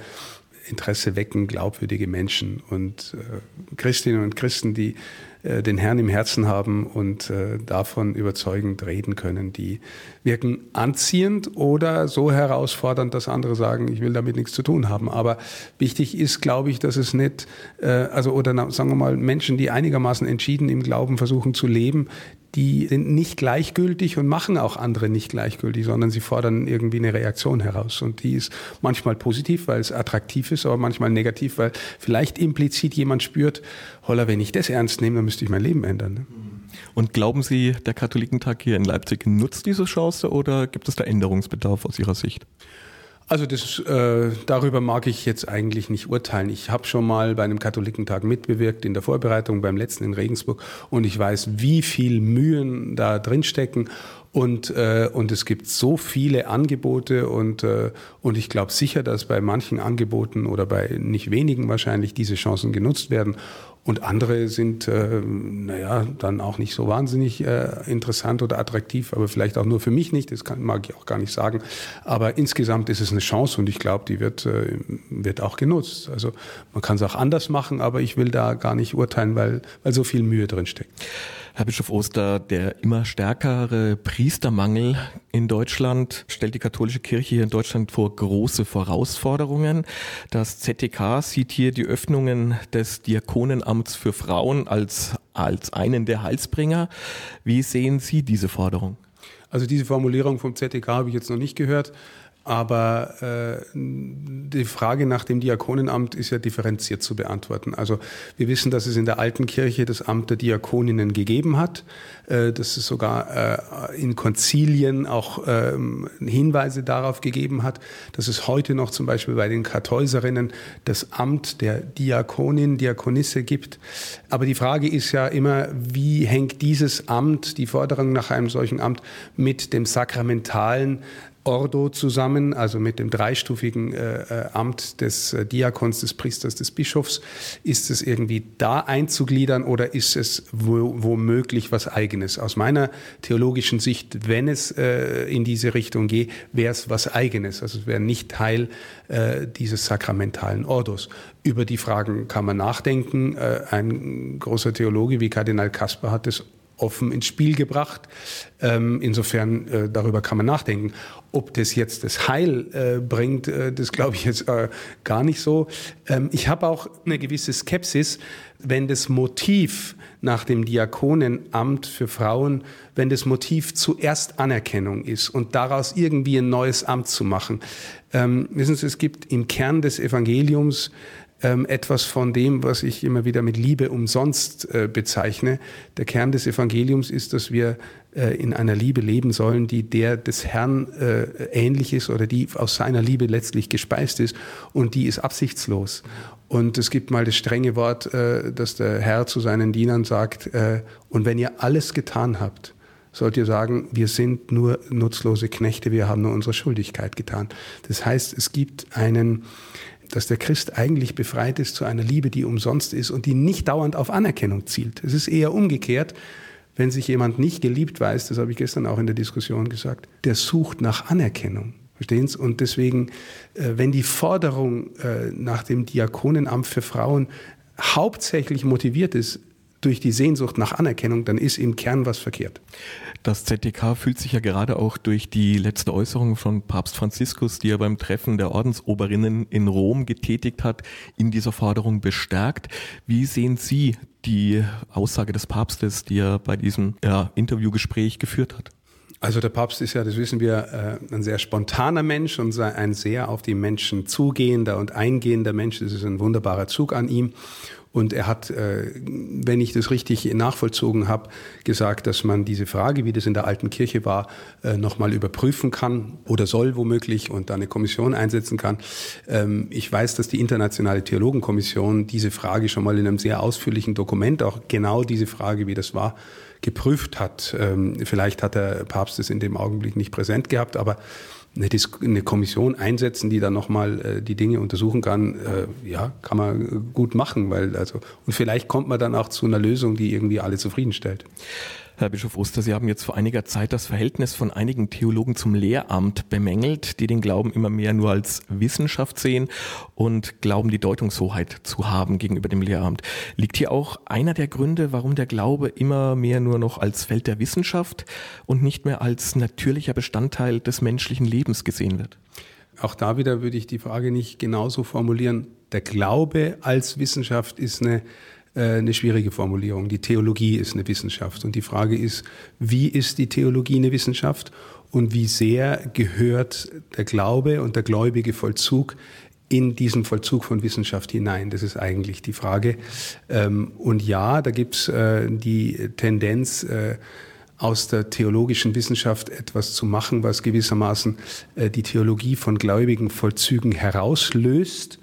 Interesse wecken glaubwürdige Menschen und Christinnen und Christen, die äh, den Herrn im Herzen haben und äh, davon überzeugend reden können. Die wirken anziehend oder so herausfordernd, dass andere sagen, ich will damit nichts zu tun haben. Aber wichtig ist, glaube ich, dass es nicht, äh, also oder sagen wir mal, Menschen, die einigermaßen entschieden im Glauben versuchen zu leben, die sind nicht gleichgültig und machen auch andere nicht gleichgültig, sondern sie fordern irgendwie eine Reaktion heraus. Und die ist manchmal positiv, weil es attraktiv ist, aber manchmal negativ, weil vielleicht implizit jemand spürt, holla, wenn ich das ernst nehme, dann müsste ich mein Leben ändern. Ne? Und glauben Sie, der Katholikentag hier in Leipzig nutzt diese Chance oder gibt es da Änderungsbedarf aus Ihrer Sicht? Also das, äh, darüber mag ich jetzt eigentlich nicht urteilen. Ich habe schon mal bei einem Katholikentag mitbewirkt in der Vorbereitung beim letzten in Regensburg und ich weiß, wie viel Mühen da drinstecken und, äh, und es gibt so viele Angebote und, äh, und ich glaube sicher, dass bei manchen Angeboten oder bei nicht wenigen wahrscheinlich diese Chancen genutzt werden. Und andere sind, äh, naja, dann auch nicht so wahnsinnig äh, interessant oder attraktiv, aber vielleicht auch nur für mich nicht, das kann, mag ich auch gar nicht sagen. Aber insgesamt ist es eine Chance und ich glaube, die wird, äh, wird auch genutzt. Also man kann es auch anders machen, aber ich will da gar nicht urteilen, weil, weil so viel Mühe drin steckt. Herr Bischof Oster, der immer stärkere Priestermangel in Deutschland stellt die katholische Kirche hier in Deutschland vor große Herausforderungen. Das ZTK sieht hier die Öffnungen des Diakonenamts für Frauen als, als einen der Heilsbringer. Wie sehen Sie diese Forderung? Also diese Formulierung vom ZTK habe ich jetzt noch nicht gehört. Aber äh, die Frage nach dem Diakonenamt ist ja differenziert zu beantworten. Also wir wissen, dass es in der alten Kirche das Amt der Diakoninnen gegeben hat, äh, dass es sogar äh, in Konzilien auch äh, Hinweise darauf gegeben hat, dass es heute noch zum Beispiel bei den Kartäuserinnen das Amt der Diakonin, Diakonisse gibt. Aber die Frage ist ja immer, wie hängt dieses Amt, die Forderung nach einem solchen Amt mit dem sakramentalen Ordo zusammen, also mit dem dreistufigen äh, äh, Amt des äh, Diakons, des Priesters, des Bischofs. Ist es irgendwie da einzugliedern oder ist es wo, womöglich was Eigenes? Aus meiner theologischen Sicht, wenn es äh, in diese Richtung geht, wäre es was Eigenes. Also es wäre nicht Teil äh, dieses sakramentalen Ordos. Über die Fragen kann man nachdenken. Äh, ein großer Theologe wie Kardinal Kasper hat es offen ins Spiel gebracht. Ähm, insofern äh, darüber kann man nachdenken. Ob das jetzt das Heil äh, bringt, äh, das glaube ich jetzt äh, gar nicht so. Ähm, ich habe auch eine gewisse Skepsis, wenn das Motiv nach dem Diakonenamt für Frauen, wenn das Motiv zuerst Anerkennung ist und daraus irgendwie ein neues Amt zu machen. Ähm, wissen Sie, es gibt im Kern des Evangeliums ähm, etwas von dem, was ich immer wieder mit Liebe umsonst äh, bezeichne. Der Kern des Evangeliums ist, dass wir äh, in einer Liebe leben sollen, die der des Herrn äh, ähnlich ist oder die aus seiner Liebe letztlich gespeist ist und die ist absichtslos. Und es gibt mal das strenge Wort, äh, dass der Herr zu seinen Dienern sagt, äh, und wenn ihr alles getan habt, sollt ihr sagen, wir sind nur nutzlose Knechte, wir haben nur unsere Schuldigkeit getan. Das heißt, es gibt einen, dass der Christ eigentlich befreit ist zu einer Liebe, die umsonst ist und die nicht dauernd auf Anerkennung zielt. Es ist eher umgekehrt. Wenn sich jemand nicht geliebt weiß, das habe ich gestern auch in der Diskussion gesagt, der sucht nach Anerkennung. Verstehen Sie? Und deswegen, äh, wenn die Forderung äh, nach dem Diakonenamt für Frauen hauptsächlich motiviert ist durch die Sehnsucht nach Anerkennung, dann ist im Kern was verkehrt. Das ZDK fühlt sich ja gerade auch durch die letzte Äußerung von Papst Franziskus, die er beim Treffen der Ordensoberinnen in Rom getätigt hat, in dieser Forderung bestärkt. Wie sehen Sie die Aussage des Papstes, die er bei diesem ja, Interviewgespräch geführt hat? Also der Papst ist ja, das wissen wir, äh, ein sehr spontaner Mensch und ein sehr auf die Menschen zugehender und eingehender Mensch. Das ist ein wunderbarer Zug an ihm. Und er hat, äh, wenn ich das richtig nachvollzogen habe, gesagt, dass man diese Frage, wie das in der alten Kirche war, äh, nochmal überprüfen kann oder soll womöglich und da eine Kommission einsetzen kann. Ähm, ich weiß, dass die Internationale Theologenkommission diese Frage schon mal in einem sehr ausführlichen Dokument, auch genau diese Frage, wie das war, geprüft hat. Ähm, vielleicht hat der Papst es in dem Augenblick nicht präsent gehabt, aber eine, eine Kommission einsetzen, die dann nochmal äh, die Dinge untersuchen kann, äh, ja, kann man gut machen, weil also und vielleicht kommt man dann auch zu einer Lösung, die irgendwie alle zufriedenstellt. Herr Bischof Oster, Sie haben jetzt vor einiger Zeit das Verhältnis von einigen Theologen zum Lehramt bemängelt, die den Glauben immer mehr nur als Wissenschaft sehen und glauben, die Deutungshoheit zu haben gegenüber dem Lehramt. Liegt hier auch einer der Gründe, warum der Glaube immer mehr nur noch als Feld der Wissenschaft und nicht mehr als natürlicher Bestandteil des menschlichen Lebens gesehen wird? Auch da wieder würde ich die Frage nicht genauso formulieren. Der Glaube als Wissenschaft ist eine eine schwierige Formulierung. Die Theologie ist eine Wissenschaft. Und die Frage ist, wie ist die Theologie eine Wissenschaft und wie sehr gehört der Glaube und der gläubige Vollzug in diesen Vollzug von Wissenschaft hinein? Das ist eigentlich die Frage. Ähm, und ja, da gibt's äh, die Tendenz, äh, aus der theologischen Wissenschaft etwas zu machen, was gewissermaßen die Theologie von gläubigen Vollzügen herauslöst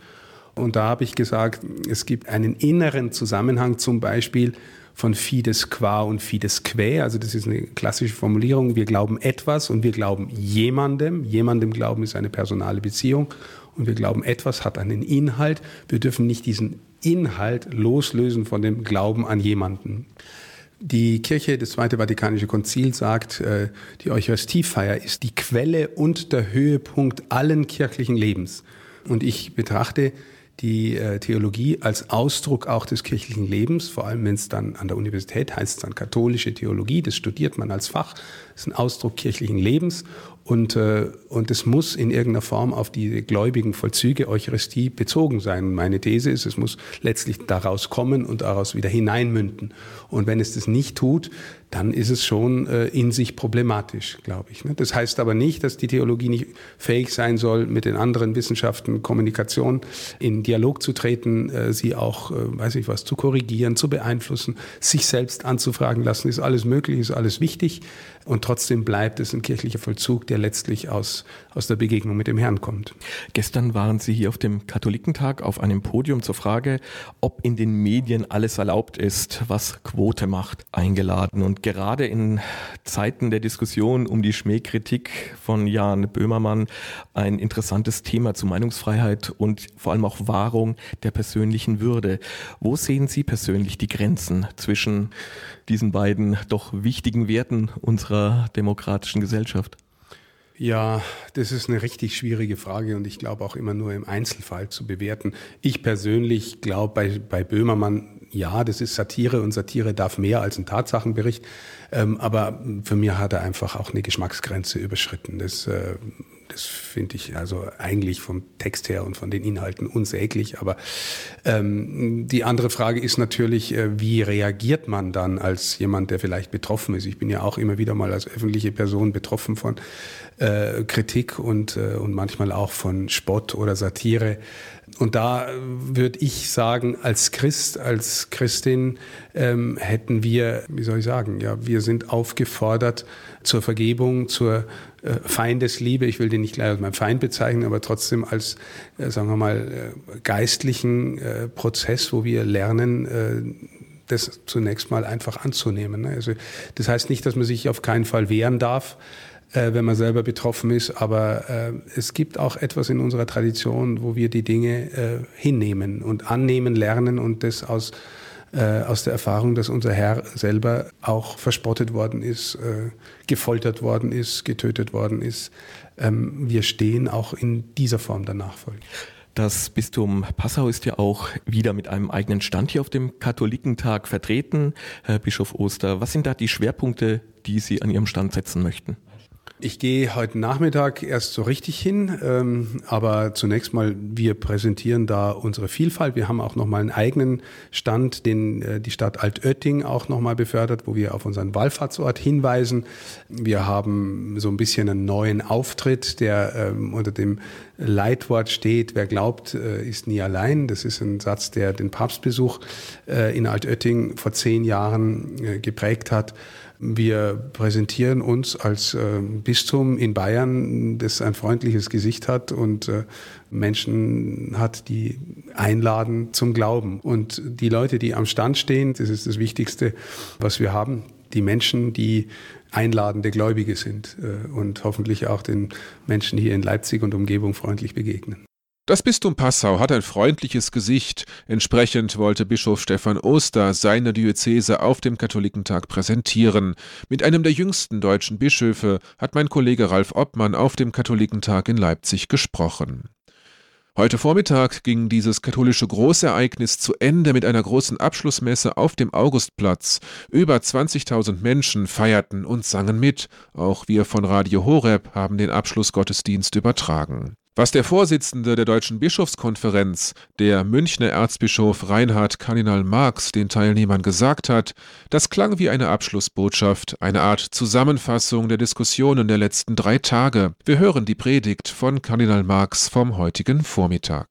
und da habe ich gesagt, es gibt einen inneren Zusammenhang zum Beispiel von Fides qua und Fides quae. Also das ist eine klassische Formulierung. Wir glauben etwas und wir glauben jemandem. Jemandem glauben ist eine personale Beziehung. Und wir glauben, etwas hat einen Inhalt. Wir dürfen nicht diesen Inhalt loslösen von dem Glauben an jemanden. Die Kirche, das Zweite Vatikanische Konzil sagt, äh, die Eucharistiefeier ist die Quelle und der Höhepunkt allen kirchlichen Lebens. Und ich betrachte die äh, Theologie als Ausdruck auch des kirchlichen Lebens, vor allem wenn es dann an der Universität heißt es dann katholische Theologie, das studiert man als Fach, ist ein Ausdruck kirchlichen Lebens und, äh, und es muss in irgendeiner Form auf die gläubigen Vollzüge Eucharistie bezogen sein. Meine These ist, es muss letztlich daraus kommen und daraus wieder hineinmünden. Und wenn es das nicht tut, dann ist es schon äh, in sich problematisch, glaube ich. Ne? Das heißt aber nicht, dass die Theologie nicht fähig sein soll, mit den anderen Wissenschaften Kommunikation in Dialog zu treten, äh, sie auch, äh, weiß ich was, zu korrigieren, zu beeinflussen, sich selbst anzufragen lassen, ist alles möglich, ist alles wichtig. Und trotzdem bleibt es ein kirchlicher Vollzug, der letztlich aus, aus der Begegnung mit dem Herrn kommt. Gestern waren Sie hier auf dem Katholikentag auf einem Podium zur Frage, ob in den Medien alles erlaubt ist, was Quote macht, eingeladen. Und gerade in Zeiten der Diskussion um die Schmähkritik von Jan Böhmermann ein interessantes Thema zu Meinungsfreiheit und vor allem auch Wahrung der persönlichen Würde. Wo sehen Sie persönlich die Grenzen zwischen diesen beiden doch wichtigen Werten unserer demokratischen Gesellschaft? Ja, das ist eine richtig schwierige Frage und ich glaube auch immer nur im Einzelfall zu bewerten. Ich persönlich glaube bei, bei Böhmermann, ja, das ist Satire und Satire darf mehr als ein Tatsachenbericht. Ähm, aber für mich hat er einfach auch eine Geschmacksgrenze überschritten. Das, äh, das finde ich also eigentlich vom Text her und von den Inhalten unsäglich. Aber ähm, die andere Frage ist natürlich, äh, wie reagiert man dann als jemand, der vielleicht betroffen ist? Ich bin ja auch immer wieder mal als öffentliche Person betroffen von äh, Kritik und, äh, und manchmal auch von Spott oder Satire. Und da würde ich sagen, als Christ, als Christin ähm, hätten wir, wie soll ich sagen, ja, wir sind aufgefordert zur Vergebung, zur Feindesliebe. Ich will den nicht gleich als mein Feind bezeichnen, aber trotzdem als, äh, sagen wir mal, äh, geistlichen äh, Prozess, wo wir lernen, äh, das zunächst mal einfach anzunehmen. Ne? Also, das heißt nicht, dass man sich auf keinen Fall wehren darf, äh, wenn man selber betroffen ist. Aber äh, es gibt auch etwas in unserer Tradition, wo wir die Dinge äh, hinnehmen und annehmen lernen und das aus, äh, aus der Erfahrung, dass unser Herr selber auch verspottet worden ist, äh, gefoltert worden ist, getötet worden ist. Ähm, wir stehen auch in dieser Form der Nachfolge. Das Bistum Passau ist ja auch wieder mit einem eigenen Stand hier auf dem Katholikentag vertreten. Herr Bischof Oster, was sind da die Schwerpunkte, die Sie an Ihrem Stand setzen möchten? Ich gehe heute Nachmittag erst so richtig hin, ähm, aber zunächst mal, wir präsentieren da unsere Vielfalt. Wir haben auch nochmal einen eigenen Stand, den äh, die Stadt Altötting auch nochmal befördert, wo wir auf unseren Wallfahrtsort hinweisen. Wir haben so ein bisschen einen neuen Auftritt, der ähm, unter dem Leitwort steht, wer glaubt, äh, ist nie allein. Das ist ein Satz, der den Papstbesuch äh, in Altötting vor zehn Jahren äh, geprägt hat. Wir präsentieren uns als äh, Bistum in Bayern, das ein freundliches Gesicht hat und äh, Menschen hat, die einladen zum Glauben. Und die Leute, die am Stand stehen, das ist das Wichtigste, was wir haben. Die Menschen, die einladende Gläubige sind äh, und hoffentlich auch den Menschen hier in Leipzig und Umgebung freundlich begegnen. Das Bistum Passau hat ein freundliches Gesicht. Entsprechend wollte Bischof Stefan Oster seine Diözese auf dem Katholikentag präsentieren. Mit einem der jüngsten deutschen Bischöfe hat mein Kollege Ralf Obmann auf dem Katholikentag in Leipzig gesprochen. Heute Vormittag ging dieses katholische Großereignis zu Ende mit einer großen Abschlussmesse auf dem Augustplatz. Über 20.000 Menschen feierten und sangen mit. Auch wir von Radio Horeb haben den Abschlussgottesdienst übertragen. Was der Vorsitzende der Deutschen Bischofskonferenz, der Münchner Erzbischof Reinhard Kardinal Marx, den Teilnehmern gesagt hat, das klang wie eine Abschlussbotschaft, eine Art Zusammenfassung der Diskussionen der letzten drei Tage. Wir hören die Predigt von Kardinal Marx vom heutigen Vormittag.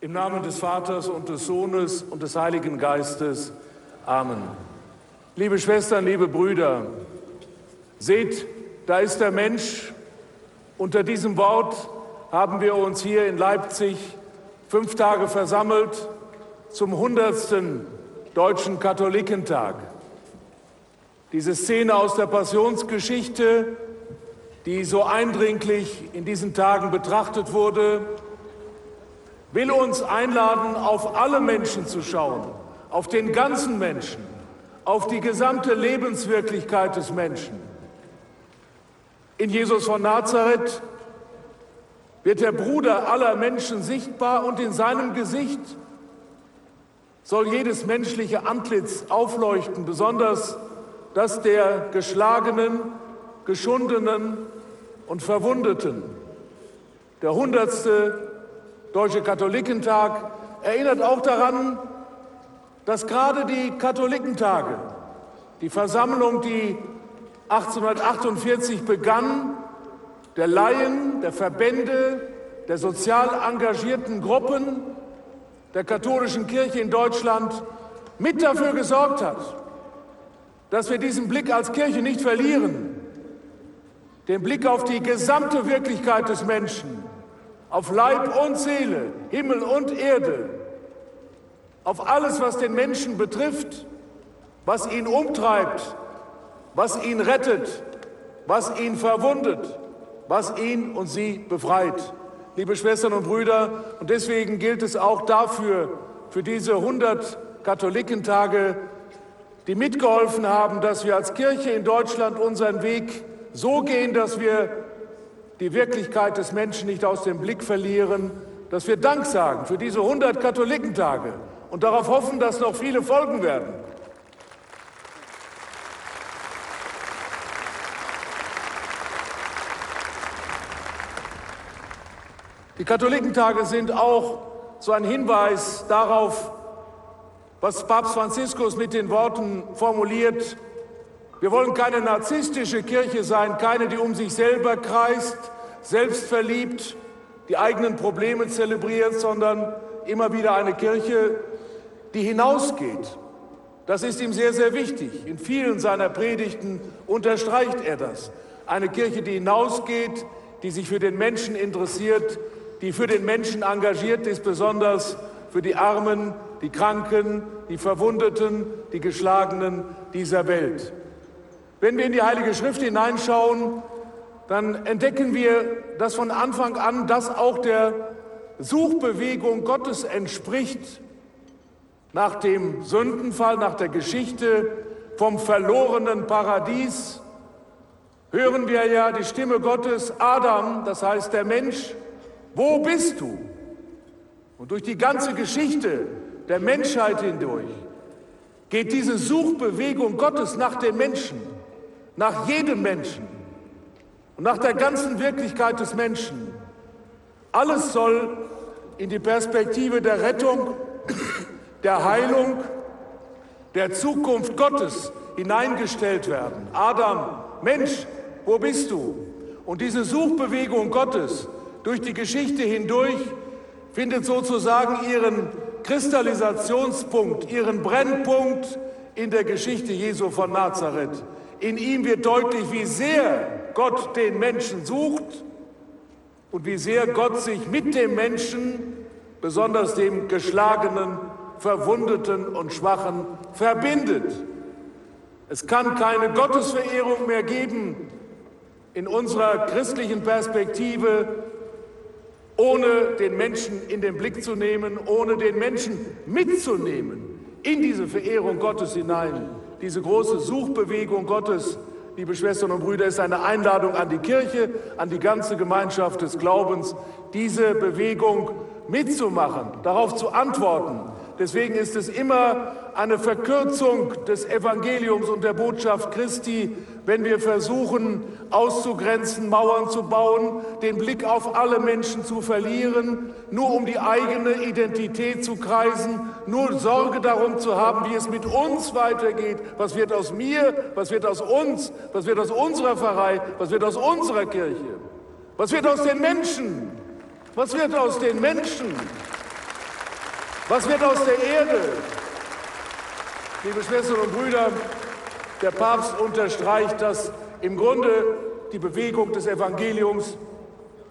Im Namen des Vaters und des Sohnes und des Heiligen Geistes. Amen. Liebe Schwestern, liebe Brüder, seht, da ist der Mensch. Unter diesem Wort haben wir uns hier in Leipzig fünf Tage versammelt zum 100. Deutschen Katholikentag. Diese Szene aus der Passionsgeschichte, die so eindringlich in diesen Tagen betrachtet wurde, will uns einladen, auf alle Menschen zu schauen, auf den ganzen Menschen, auf die gesamte Lebenswirklichkeit des Menschen. In Jesus von Nazareth wird der Bruder aller Menschen sichtbar und in seinem Gesicht soll jedes menschliche Antlitz aufleuchten, besonders das der Geschlagenen, Geschundenen und Verwundeten. Der hundertste Deutsche Katholikentag erinnert auch daran, dass gerade die Katholikentage, die Versammlung, die 1848 begann, der Laien, der Verbände, der sozial engagierten Gruppen der katholischen Kirche in Deutschland mit dafür gesorgt hat, dass wir diesen Blick als Kirche nicht verlieren, den Blick auf die gesamte Wirklichkeit des Menschen, auf Leib und Seele, Himmel und Erde, auf alles, was den Menschen betrifft, was ihn umtreibt, was ihn rettet, was ihn verwundet, was ihn und sie befreit. Liebe Schwestern und Brüder, und deswegen gilt es auch dafür, für diese 100 Katholikentage, die mitgeholfen haben, dass wir als Kirche in Deutschland unseren Weg so gehen, dass wir die Wirklichkeit des Menschen nicht aus dem Blick verlieren, dass wir Dank sagen für diese 100 Katholikentage und darauf hoffen, dass noch viele folgen werden. Die Katholikentage sind auch so ein Hinweis darauf, was Papst Franziskus mit den Worten formuliert, wir wollen keine narzisstische Kirche sein, keine, die um sich selber kreist, selbstverliebt, die eigenen Probleme zelebriert, sondern immer wieder eine Kirche, die hinausgeht. Das ist ihm sehr, sehr wichtig. In vielen seiner Predigten unterstreicht er das. Eine Kirche, die hinausgeht, die sich für den Menschen interessiert, die für den Menschen engagiert ist, besonders für die Armen, die Kranken, die Verwundeten, die Geschlagenen dieser Welt. Wenn wir in die Heilige Schrift hineinschauen, dann entdecken wir, dass von Anfang an das auch der Suchbewegung Gottes entspricht. Nach dem Sündenfall, nach der Geschichte vom verlorenen Paradies, hören wir ja die Stimme Gottes, Adam, das heißt der Mensch, wo bist du? Und durch die ganze Geschichte der Menschheit hindurch geht diese Suchbewegung Gottes nach den Menschen nach jedem Menschen und nach der ganzen Wirklichkeit des Menschen. Alles soll in die Perspektive der Rettung, der Heilung, der Zukunft Gottes hineingestellt werden. Adam, Mensch, wo bist du? Und diese Suchbewegung Gottes durch die Geschichte hindurch findet sozusagen ihren Kristallisationspunkt, ihren Brennpunkt in der Geschichte Jesu von Nazareth. In ihm wird deutlich, wie sehr Gott den Menschen sucht und wie sehr Gott sich mit dem Menschen, besonders dem Geschlagenen, Verwundeten und Schwachen, verbindet. Es kann keine Gottesverehrung mehr geben in unserer christlichen Perspektive, ohne den Menschen in den Blick zu nehmen, ohne den Menschen mitzunehmen in diese Verehrung Gottes hinein. Diese große Suchbewegung Gottes, liebe Schwestern und Brüder, ist eine Einladung an die Kirche, an die ganze Gemeinschaft des Glaubens, diese Bewegung mitzumachen, darauf zu antworten. Deswegen ist es immer eine Verkürzung des Evangeliums und der Botschaft Christi, wenn wir versuchen, auszugrenzen, Mauern zu bauen, den Blick auf alle Menschen zu verlieren, nur um die eigene Identität zu kreisen, nur Sorge darum zu haben, wie es mit uns weitergeht, was wird aus mir, was wird aus uns, was wird aus unserer Pfarrei, was wird aus unserer Kirche, was wird aus den Menschen, was wird aus den Menschen, was wird aus der Erde. Liebe Schwestern und Brüder, der Papst unterstreicht, dass im Grunde die Bewegung des Evangeliums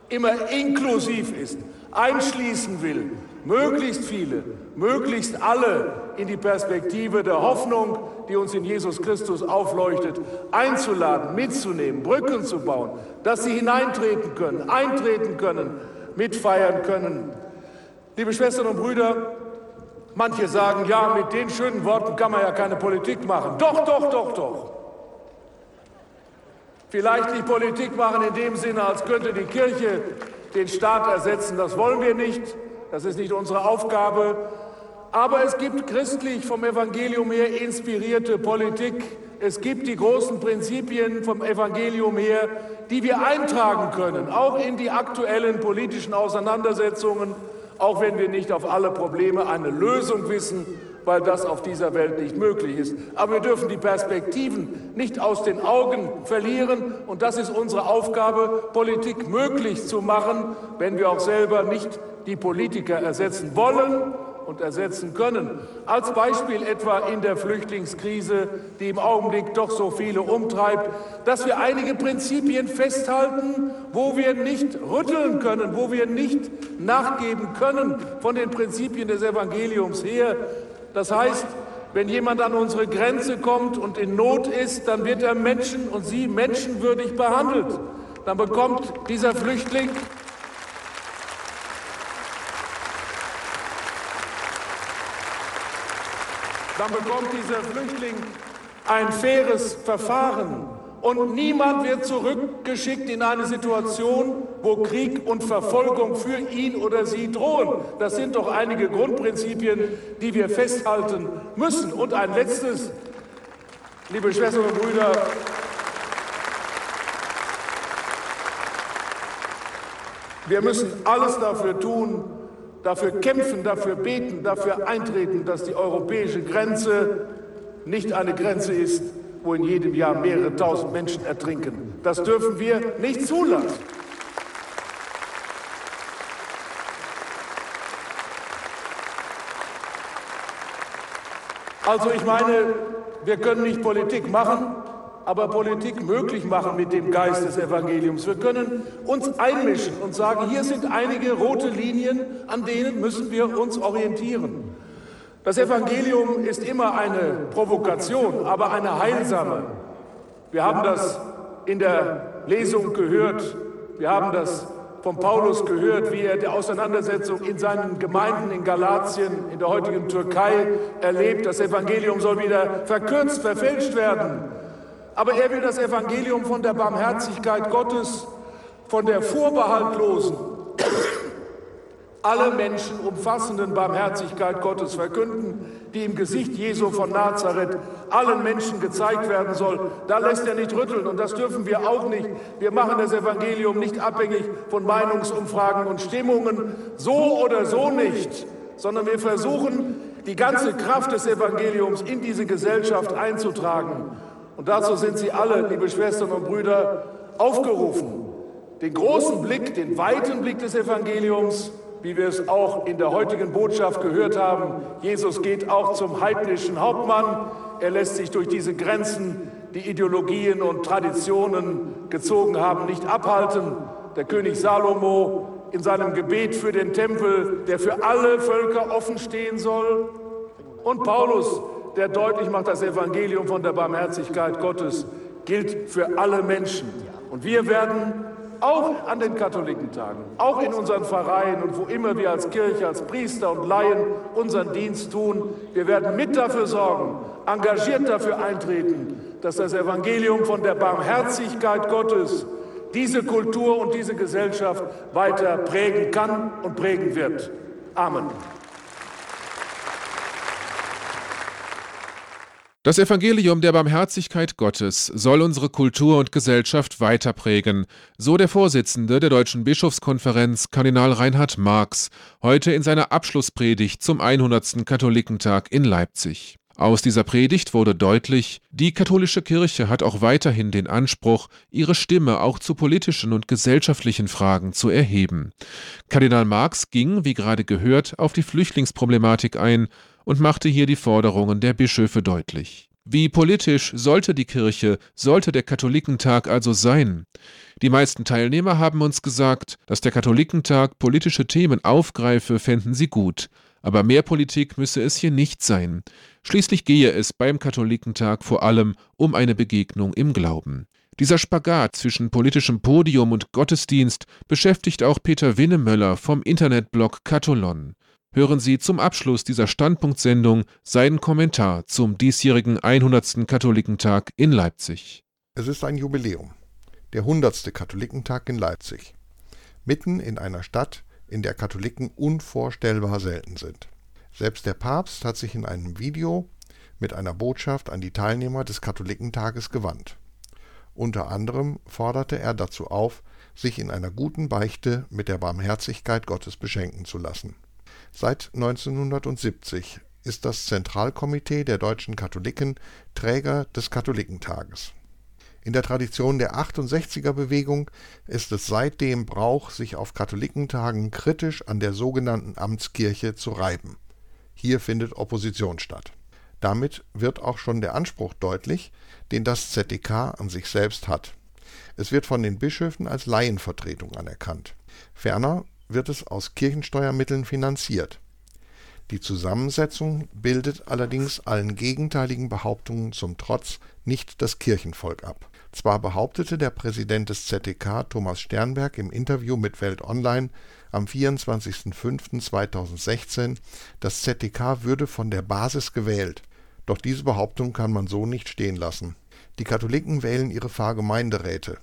immer inklusiv ist, einschließen will, möglichst viele, möglichst alle in die Perspektive der Hoffnung, die uns in Jesus Christus aufleuchtet, einzuladen, mitzunehmen, Brücken zu bauen, dass sie hineintreten können, eintreten können, mitfeiern können. Liebe Schwestern und Brüder, manche sagen, ja, mit den schönen Worten kann man ja keine Politik machen. Doch, doch, doch, doch. Vielleicht nicht Politik machen in dem Sinne, als könnte die Kirche den Staat ersetzen. Das wollen wir nicht. Das ist nicht unsere Aufgabe. Aber es gibt christlich vom Evangelium her inspirierte Politik. Es gibt die großen Prinzipien vom Evangelium her, die wir eintragen können, auch in die aktuellen politischen Auseinandersetzungen, auch wenn wir nicht auf alle Probleme eine Lösung wissen, weil das auf dieser Welt nicht möglich ist. Aber wir dürfen die Perspektiven nicht aus den Augen verlieren. Und das ist unsere Aufgabe, Politik möglich zu machen, wenn wir auch selber nicht die Politiker ersetzen wollen und ersetzen können. Als Beispiel etwa in der Flüchtlingskrise, die im Augenblick doch so viele umtreibt, dass wir einige Prinzipien festhalten, wo wir nicht rütteln können, wo wir nicht nachgeben können von den Prinzipien des Evangeliums her. Das heißt, wenn jemand an unsere Grenze kommt und in Not ist, dann wird er Menschen und sie menschenwürdig behandelt. Dann bekommt dieser Flüchtling dann bekommt dieser Flüchtling ein faires Verfahren. Und niemand wird zurückgeschickt in eine Situation, wo Krieg und Verfolgung für ihn oder sie drohen. Das sind doch einige Grundprinzipien, die wir festhalten müssen. Und ein letztes, liebe Schwestern und Brüder, wir müssen alles dafür tun, dafür kämpfen, dafür beten, dafür eintreten, dass die europäische Grenze nicht eine Grenze ist, wo in jedem Jahr mehrere tausend Menschen ertrinken. Das dürfen wir nicht zulassen. Also ich meine, wir können nicht Politik machen, aber Politik möglich machen mit dem Geist des Evangeliums. Wir können uns einmischen und sagen, hier sind einige rote Linien, an denen müssen wir uns orientieren. Das Evangelium ist immer eine Provokation, aber eine heilsame. Wir haben das in der Lesung gehört. Wir haben das von Paulus gehört, wie er die Auseinandersetzung in seinen Gemeinden in Galatien, in der heutigen Türkei erlebt. Das Evangelium soll wieder verkürzt, verfälscht werden. Aber er will das Evangelium von der Barmherzigkeit Gottes, von der vorbehaltlosen, alle Menschen umfassenden Barmherzigkeit Gottes verkünden, die im Gesicht Jesu von Nazareth allen Menschen gezeigt werden soll. Da lässt er nicht rütteln und das dürfen wir auch nicht. Wir machen das Evangelium nicht abhängig von Meinungsumfragen und Stimmungen, so oder so nicht, sondern wir versuchen, die ganze Kraft des Evangeliums in diese Gesellschaft einzutragen. Und dazu sind Sie alle, liebe Schwestern und Brüder, aufgerufen, den großen Blick, den weiten Blick des Evangeliums, wie wir es auch in der heutigen Botschaft gehört haben. Jesus geht auch zum heidnischen Hauptmann. Er lässt sich durch diese Grenzen, die Ideologien und Traditionen gezogen haben, nicht abhalten. Der König Salomo in seinem Gebet für den Tempel, der für alle Völker offen stehen soll. Und Paulus, der deutlich macht, das Evangelium von der Barmherzigkeit Gottes gilt für alle Menschen. Und wir werden auch an den Katholikentagen, auch in unseren Pfarreien und wo immer wir als Kirche, als Priester und Laien unseren Dienst tun, wir werden mit dafür sorgen, engagiert dafür eintreten, dass das Evangelium von der Barmherzigkeit Gottes diese Kultur und diese Gesellschaft weiter prägen kann und prägen wird. Amen. Das Evangelium der Barmherzigkeit Gottes soll unsere Kultur und Gesellschaft weiter prägen, so der Vorsitzende der Deutschen Bischofskonferenz, Kardinal Reinhard Marx, heute in seiner Abschlusspredigt zum 100. Katholikentag in Leipzig. Aus dieser Predigt wurde deutlich, die katholische Kirche hat auch weiterhin den Anspruch, ihre Stimme auch zu politischen und gesellschaftlichen Fragen zu erheben. Kardinal Marx ging, wie gerade gehört, auf die Flüchtlingsproblematik ein und machte hier die Forderungen der Bischöfe deutlich. Wie politisch sollte die Kirche, sollte der Katholikentag also sein? Die meisten Teilnehmer haben uns gesagt, dass der Katholikentag politische Themen aufgreife, fänden sie gut. Aber mehr Politik müsse es hier nicht sein. Schließlich gehe es beim Katholikentag vor allem um eine Begegnung im Glauben. Dieser Spagat zwischen politischem Podium und Gottesdienst beschäftigt auch Peter Winnemöller vom Internetblog Katholon. Hören Sie zum Abschluss dieser Standpunktsendung seinen Kommentar zum diesjährigen 100. Katholikentag in Leipzig. Es ist ein Jubiläum, der 100. Katholikentag in Leipzig, mitten in einer Stadt, in der Katholiken unvorstellbar selten sind. Selbst der Papst hat sich in einem Video mit einer Botschaft an die Teilnehmer des Katholikentages gewandt. Unter anderem forderte er dazu auf, sich in einer guten Beichte mit der Barmherzigkeit Gottes beschenken zu lassen. Seit 1970 ist das Zentralkomitee der deutschen Katholiken Träger des Katholikentages. In der Tradition der 68er Bewegung ist es seitdem Brauch, sich auf Katholikentagen kritisch an der sogenannten Amtskirche zu reiben. Hier findet Opposition statt. Damit wird auch schon der Anspruch deutlich, den das ZDK an sich selbst hat. Es wird von den Bischöfen als Laienvertretung anerkannt. Ferner wird es aus Kirchensteuermitteln finanziert. Die Zusammensetzung bildet allerdings allen gegenteiligen Behauptungen zum Trotz nicht das Kirchenvolk ab. Zwar behauptete der Präsident des ZDK Thomas Sternberg im Interview mit Welt Online am 24.05.2016, das ZDK würde von der Basis gewählt, doch diese Behauptung kann man so nicht stehen lassen. Die Katholiken wählen ihre Pfarrgemeinderäte.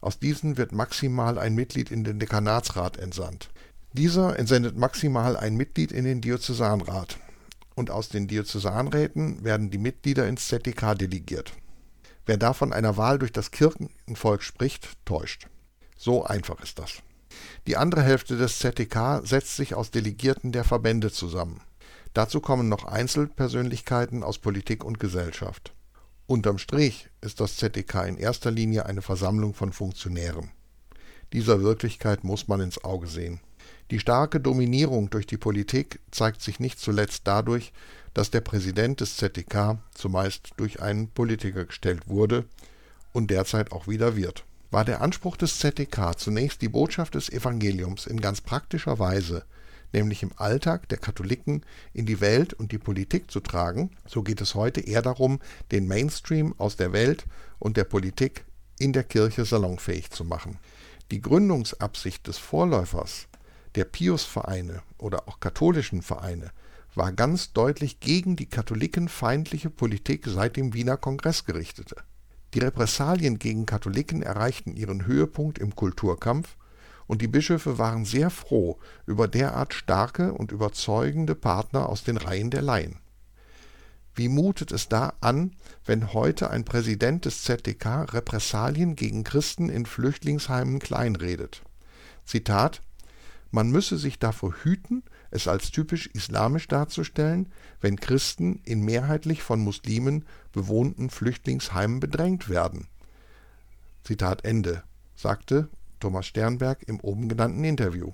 Aus diesen wird maximal ein Mitglied in den Dekanatsrat entsandt. Dieser entsendet maximal ein Mitglied in den Diözesanrat. Und aus den Diözesanräten werden die Mitglieder ins ZDK delegiert. Wer da von einer Wahl durch das Kirchenvolk spricht, täuscht. So einfach ist das. Die andere Hälfte des ZDK setzt sich aus Delegierten der Verbände zusammen. Dazu kommen noch Einzelpersönlichkeiten aus Politik und Gesellschaft. Unterm Strich ist das ZDK in erster Linie eine Versammlung von Funktionären. Dieser Wirklichkeit muss man ins Auge sehen. Die starke Dominierung durch die Politik zeigt sich nicht zuletzt dadurch, dass der Präsident des ZDK zumeist durch einen Politiker gestellt wurde und derzeit auch wieder wird. War der Anspruch des ZDK zunächst die Botschaft des Evangeliums in ganz praktischer Weise nämlich im Alltag der Katholiken in die Welt und die Politik zu tragen, so geht es heute eher darum, den Mainstream aus der Welt und der Politik in der Kirche salonfähig zu machen. Die Gründungsabsicht des Vorläufers der Piusvereine oder auch katholischen Vereine war ganz deutlich gegen die katholikenfeindliche Politik seit dem Wiener Kongress gerichtete. Die Repressalien gegen Katholiken erreichten ihren Höhepunkt im Kulturkampf und die Bischöfe waren sehr froh über derart starke und überzeugende Partner aus den Reihen der Laien. Wie mutet es da an, wenn heute ein Präsident des ZDK Repressalien gegen Christen in Flüchtlingsheimen kleinredet? Zitat Man müsse sich davor hüten, es als typisch islamisch darzustellen, wenn Christen in mehrheitlich von Muslimen bewohnten Flüchtlingsheimen bedrängt werden. Zitat Ende, sagte Thomas Sternberg im oben genannten Interview.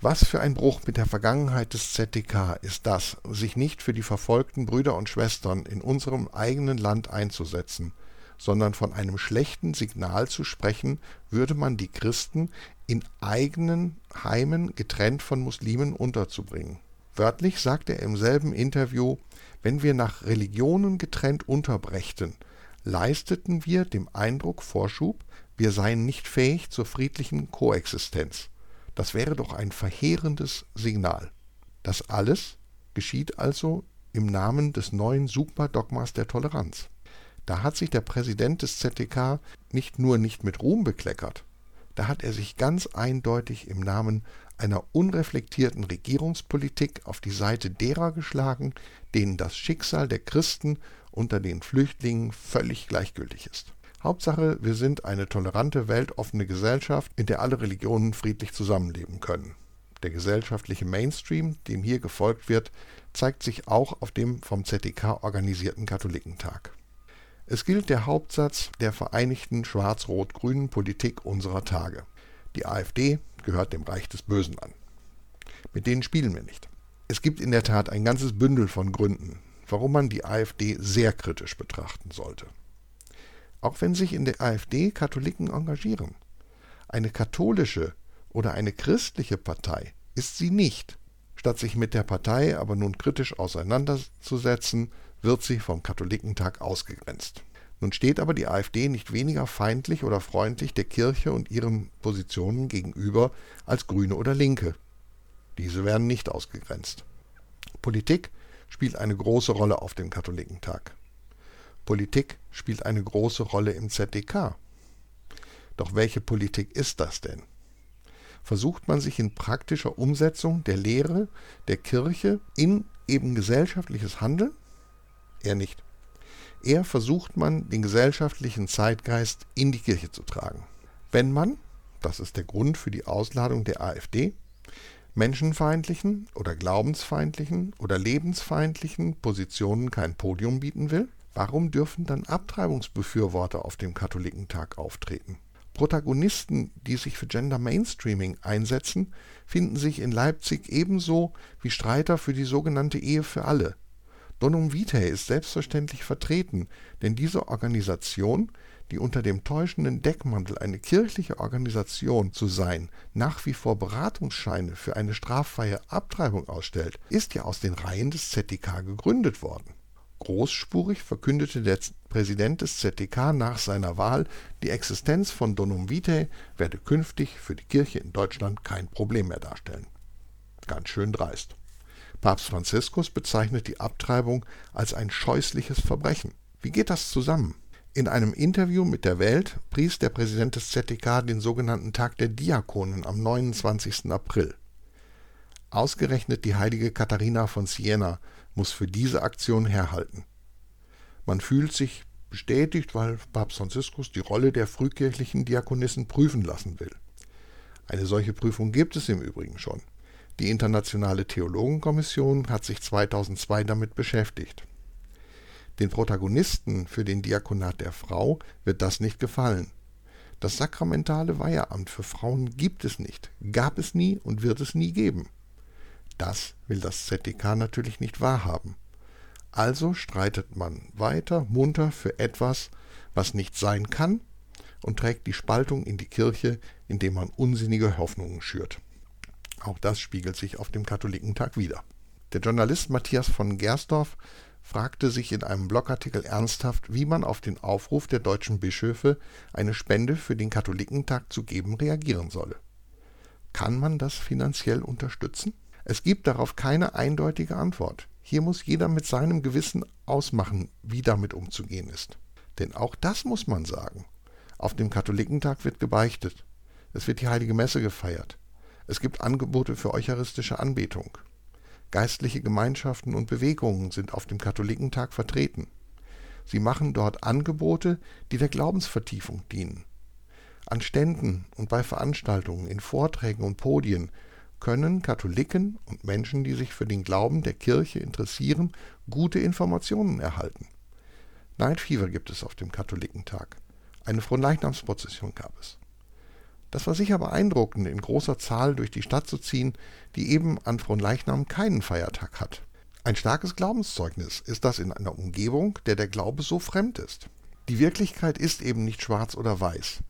Was für ein Bruch mit der Vergangenheit des ZDK ist das, sich nicht für die verfolgten Brüder und Schwestern in unserem eigenen Land einzusetzen, sondern von einem schlechten Signal zu sprechen, würde man die Christen in eigenen Heimen getrennt von Muslimen unterzubringen. Wörtlich sagt er im selben Interview, wenn wir nach Religionen getrennt unterbrächten, leisteten wir dem Eindruck Vorschub, wir seien nicht fähig zur friedlichen Koexistenz. Das wäre doch ein verheerendes Signal. Das alles geschieht also im Namen des neuen Sugma-Dogmas der Toleranz. Da hat sich der Präsident des ZDK nicht nur nicht mit Ruhm bekleckert, da hat er sich ganz eindeutig im Namen einer unreflektierten Regierungspolitik auf die Seite derer geschlagen, denen das Schicksal der Christen unter den Flüchtlingen völlig gleichgültig ist. Hauptsache, wir sind eine tolerante, weltoffene Gesellschaft, in der alle Religionen friedlich zusammenleben können. Der gesellschaftliche Mainstream, dem hier gefolgt wird, zeigt sich auch auf dem vom ZDK organisierten Katholikentag. Es gilt der Hauptsatz der vereinigten schwarz-rot-grünen Politik unserer Tage. Die AfD gehört dem Reich des Bösen an. Mit denen spielen wir nicht. Es gibt in der Tat ein ganzes Bündel von Gründen, warum man die AfD sehr kritisch betrachten sollte auch wenn sich in der AfD Katholiken engagieren. Eine katholische oder eine christliche Partei ist sie nicht. Statt sich mit der Partei aber nun kritisch auseinanderzusetzen, wird sie vom Katholikentag ausgegrenzt. Nun steht aber die AfD nicht weniger feindlich oder freundlich der Kirche und ihren Positionen gegenüber als Grüne oder Linke. Diese werden nicht ausgegrenzt. Politik spielt eine große Rolle auf dem Katholikentag. Politik spielt eine große Rolle im ZDK. Doch welche Politik ist das denn? Versucht man sich in praktischer Umsetzung der Lehre der Kirche in eben gesellschaftliches Handeln? Eher nicht. Eher versucht man, den gesellschaftlichen Zeitgeist in die Kirche zu tragen. Wenn man, das ist der Grund für die Ausladung der AfD, menschenfeindlichen oder glaubensfeindlichen oder lebensfeindlichen Positionen kein Podium bieten will, warum dürfen dann Abtreibungsbefürworter auf dem Katholikentag auftreten? Protagonisten, die sich für Gender Mainstreaming einsetzen, finden sich in Leipzig ebenso wie Streiter für die sogenannte Ehe für alle. Donum Vitae ist selbstverständlich vertreten, denn diese Organisation, die unter dem täuschenden Deckmantel eine kirchliche Organisation zu sein nach wie vor Beratungsscheine für eine straffreie Abtreibung ausstellt, ist ja aus den Reihen des ZDK gegründet worden Großspurig verkündete der Präsident des ZDK nach seiner Wahl, die Existenz von Donum Vitae werde künftig für die Kirche in Deutschland kein Problem mehr darstellen. Ganz schön dreist. Papst Franziskus bezeichnet die Abtreibung als ein scheußliches Verbrechen. Wie geht das zusammen? In einem Interview mit der Welt pries der Präsident des ZDK den sogenannten Tag der Diakonen am 29. April. Ausgerechnet die heilige Katharina von Siena muss für diese Aktion herhalten. Man fühlt sich bestätigt, weil Papst Franziskus die Rolle der frühkirchlichen Diakonissen prüfen lassen will. Eine solche Prüfung gibt es im Übrigen schon. Die Internationale Theologenkommission hat sich 2002 damit beschäftigt. Den Protagonisten für den Diakonat der Frau wird das nicht gefallen. Das sakramentale Weiheamt für Frauen gibt es nicht, gab es nie und wird es nie geben. Das will das ZDK natürlich nicht wahrhaben. Also streitet man weiter munter für etwas, was nicht sein kann, und trägt die Spaltung in die Kirche, indem man unsinnige Hoffnungen schürt. Auch das spiegelt sich auf dem Katholikentag wider. Der Journalist Matthias von Gersdorf fragte sich in einem Blogartikel ernsthaft, wie man auf den Aufruf der deutschen Bischöfe, eine Spende für den Katholikentag zu geben, reagieren solle. Kann man das finanziell unterstützen? Es gibt darauf keine eindeutige Antwort. Hier muss jeder mit seinem Gewissen ausmachen, wie damit umzugehen ist. Denn auch das muss man sagen. Auf dem Katholikentag wird gebeichtet. Es wird die heilige Messe gefeiert. Es gibt Angebote für eucharistische Anbetung. Geistliche Gemeinschaften und Bewegungen sind auf dem Katholikentag vertreten. Sie machen dort Angebote, die der Glaubensvertiefung dienen. An Ständen und bei Veranstaltungen, in Vorträgen und Podien können Katholiken und Menschen, die sich für den Glauben der Kirche interessieren, gute Informationen erhalten. Night Fever gibt es auf dem Katholikentag. Eine Fronleichnamsprozession gab es. Das war sicher beeindruckend, in großer Zahl durch die Stadt zu ziehen, die eben an Fronleichnam keinen Feiertag hat. Ein starkes Glaubenszeugnis ist das in einer Umgebung, der der Glaube so fremd ist. Die Wirklichkeit ist eben nicht schwarz oder weiß.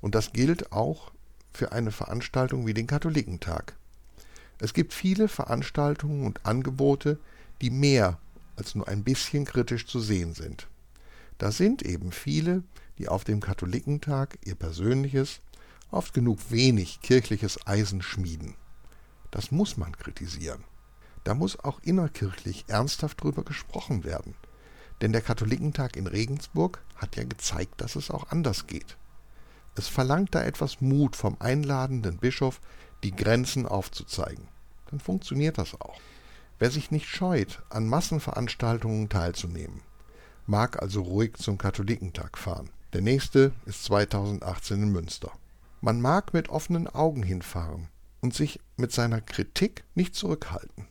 Und das gilt auch für eine Veranstaltung wie den Katholikentag. Es gibt viele Veranstaltungen und Angebote, die mehr als nur ein bisschen kritisch zu sehen sind. Da sind eben viele, die auf dem Katholikentag ihr persönliches, oft genug wenig kirchliches Eisen schmieden. Das muss man kritisieren. Da muss auch innerkirchlich ernsthaft drüber gesprochen werden. Denn der Katholikentag in Regensburg hat ja gezeigt, dass es auch anders geht. Es verlangt da etwas Mut vom einladenden Bischof, die Grenzen aufzuzeigen. Dann funktioniert das auch. Wer sich nicht scheut, an Massenveranstaltungen teilzunehmen, mag also ruhig zum Katholikentag fahren. Der nächste ist 2018 in Münster. Man mag mit offenen Augen hinfahren und sich mit seiner Kritik nicht zurückhalten.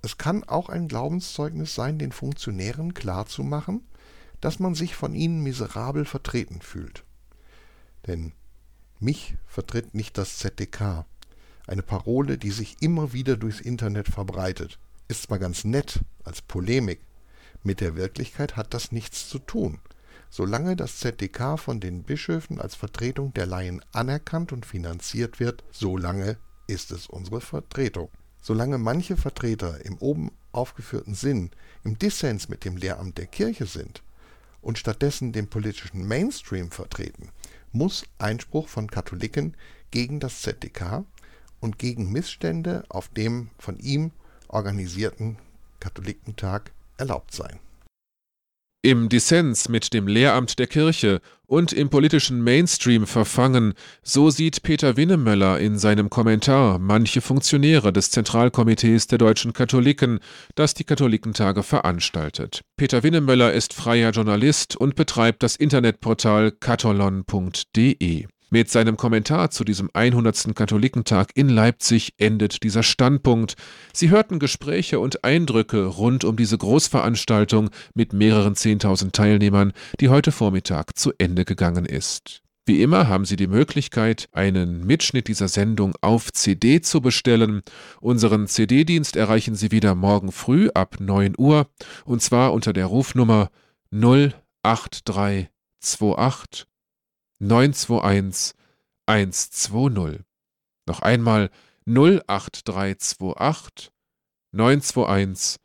Es kann auch ein Glaubenszeugnis sein, den Funktionären klarzumachen, dass man sich von ihnen miserabel vertreten fühlt. Denn mich vertritt nicht das ZDK, eine Parole, die sich immer wieder durchs Internet verbreitet. Ist zwar ganz nett als Polemik, mit der Wirklichkeit hat das nichts zu tun. Solange das ZDK von den Bischöfen als Vertretung der Laien anerkannt und finanziert wird, solange ist es unsere Vertretung. Solange manche Vertreter im oben aufgeführten Sinn im Dissens mit dem Lehramt der Kirche sind und stattdessen den politischen Mainstream vertreten, muss Einspruch von Katholiken gegen das ZDK und gegen Missstände auf dem von ihm organisierten Katholikentag erlaubt sein. Im Dissens mit dem Lehramt der Kirche und im politischen Mainstream verfangen, so sieht Peter Winnemöller in seinem Kommentar manche Funktionäre des Zentralkomitees der deutschen Katholiken, das die Katholikentage veranstaltet. Peter Winnemöller ist freier Journalist und betreibt das Internetportal katholon.de. Mit seinem Kommentar zu diesem 100. Katholikentag in Leipzig endet dieser Standpunkt. Sie hörten Gespräche und Eindrücke rund um diese Großveranstaltung mit mehreren 10.000 Teilnehmern, die heute Vormittag zu Ende gegangen ist. Wie immer haben Sie die Möglichkeit, einen Mitschnitt dieser Sendung auf CD zu bestellen. Unseren CD-Dienst erreichen Sie wieder morgen früh ab 9 Uhr und zwar unter der Rufnummer 08328 921 120. Noch einmal 08328 921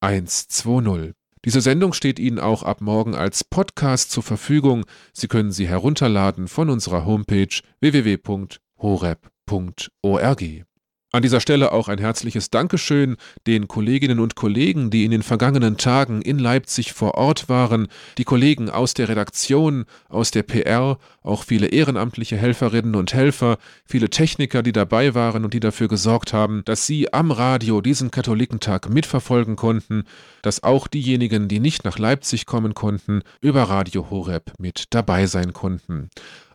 120. Diese Sendung steht Ihnen auch ab morgen als Podcast zur Verfügung. Sie können sie herunterladen von unserer Homepage www.horeb.org. An dieser Stelle auch ein herzliches Dankeschön den Kolleginnen und Kollegen, die in den vergangenen Tagen in Leipzig vor Ort waren, die Kollegen aus der Redaktion, aus der PR, auch viele ehrenamtliche Helferinnen und Helfer, viele Techniker, die dabei waren und die dafür gesorgt haben, dass Sie am Radio diesen Katholikentag mitverfolgen konnten, dass auch diejenigen, die nicht nach Leipzig kommen konnten, über Radio Horeb mit dabei sein konnten.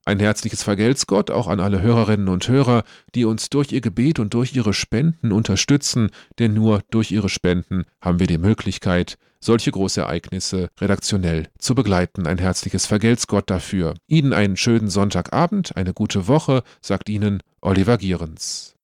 Ein herzliches Vergelt's Gott auch an alle Hörerinnen und Hörer, die uns durch ihr Gebet und durch ihre Spenden unterstützen, denn nur durch ihre Spenden haben wir die Möglichkeit, solche Großereignisse redaktionell zu begleiten. Ein herzliches Vergelt's Gott dafür. Ihnen einen schönen Sonntagabend, eine gute Woche, sagt Ihnen Oliver Gierens.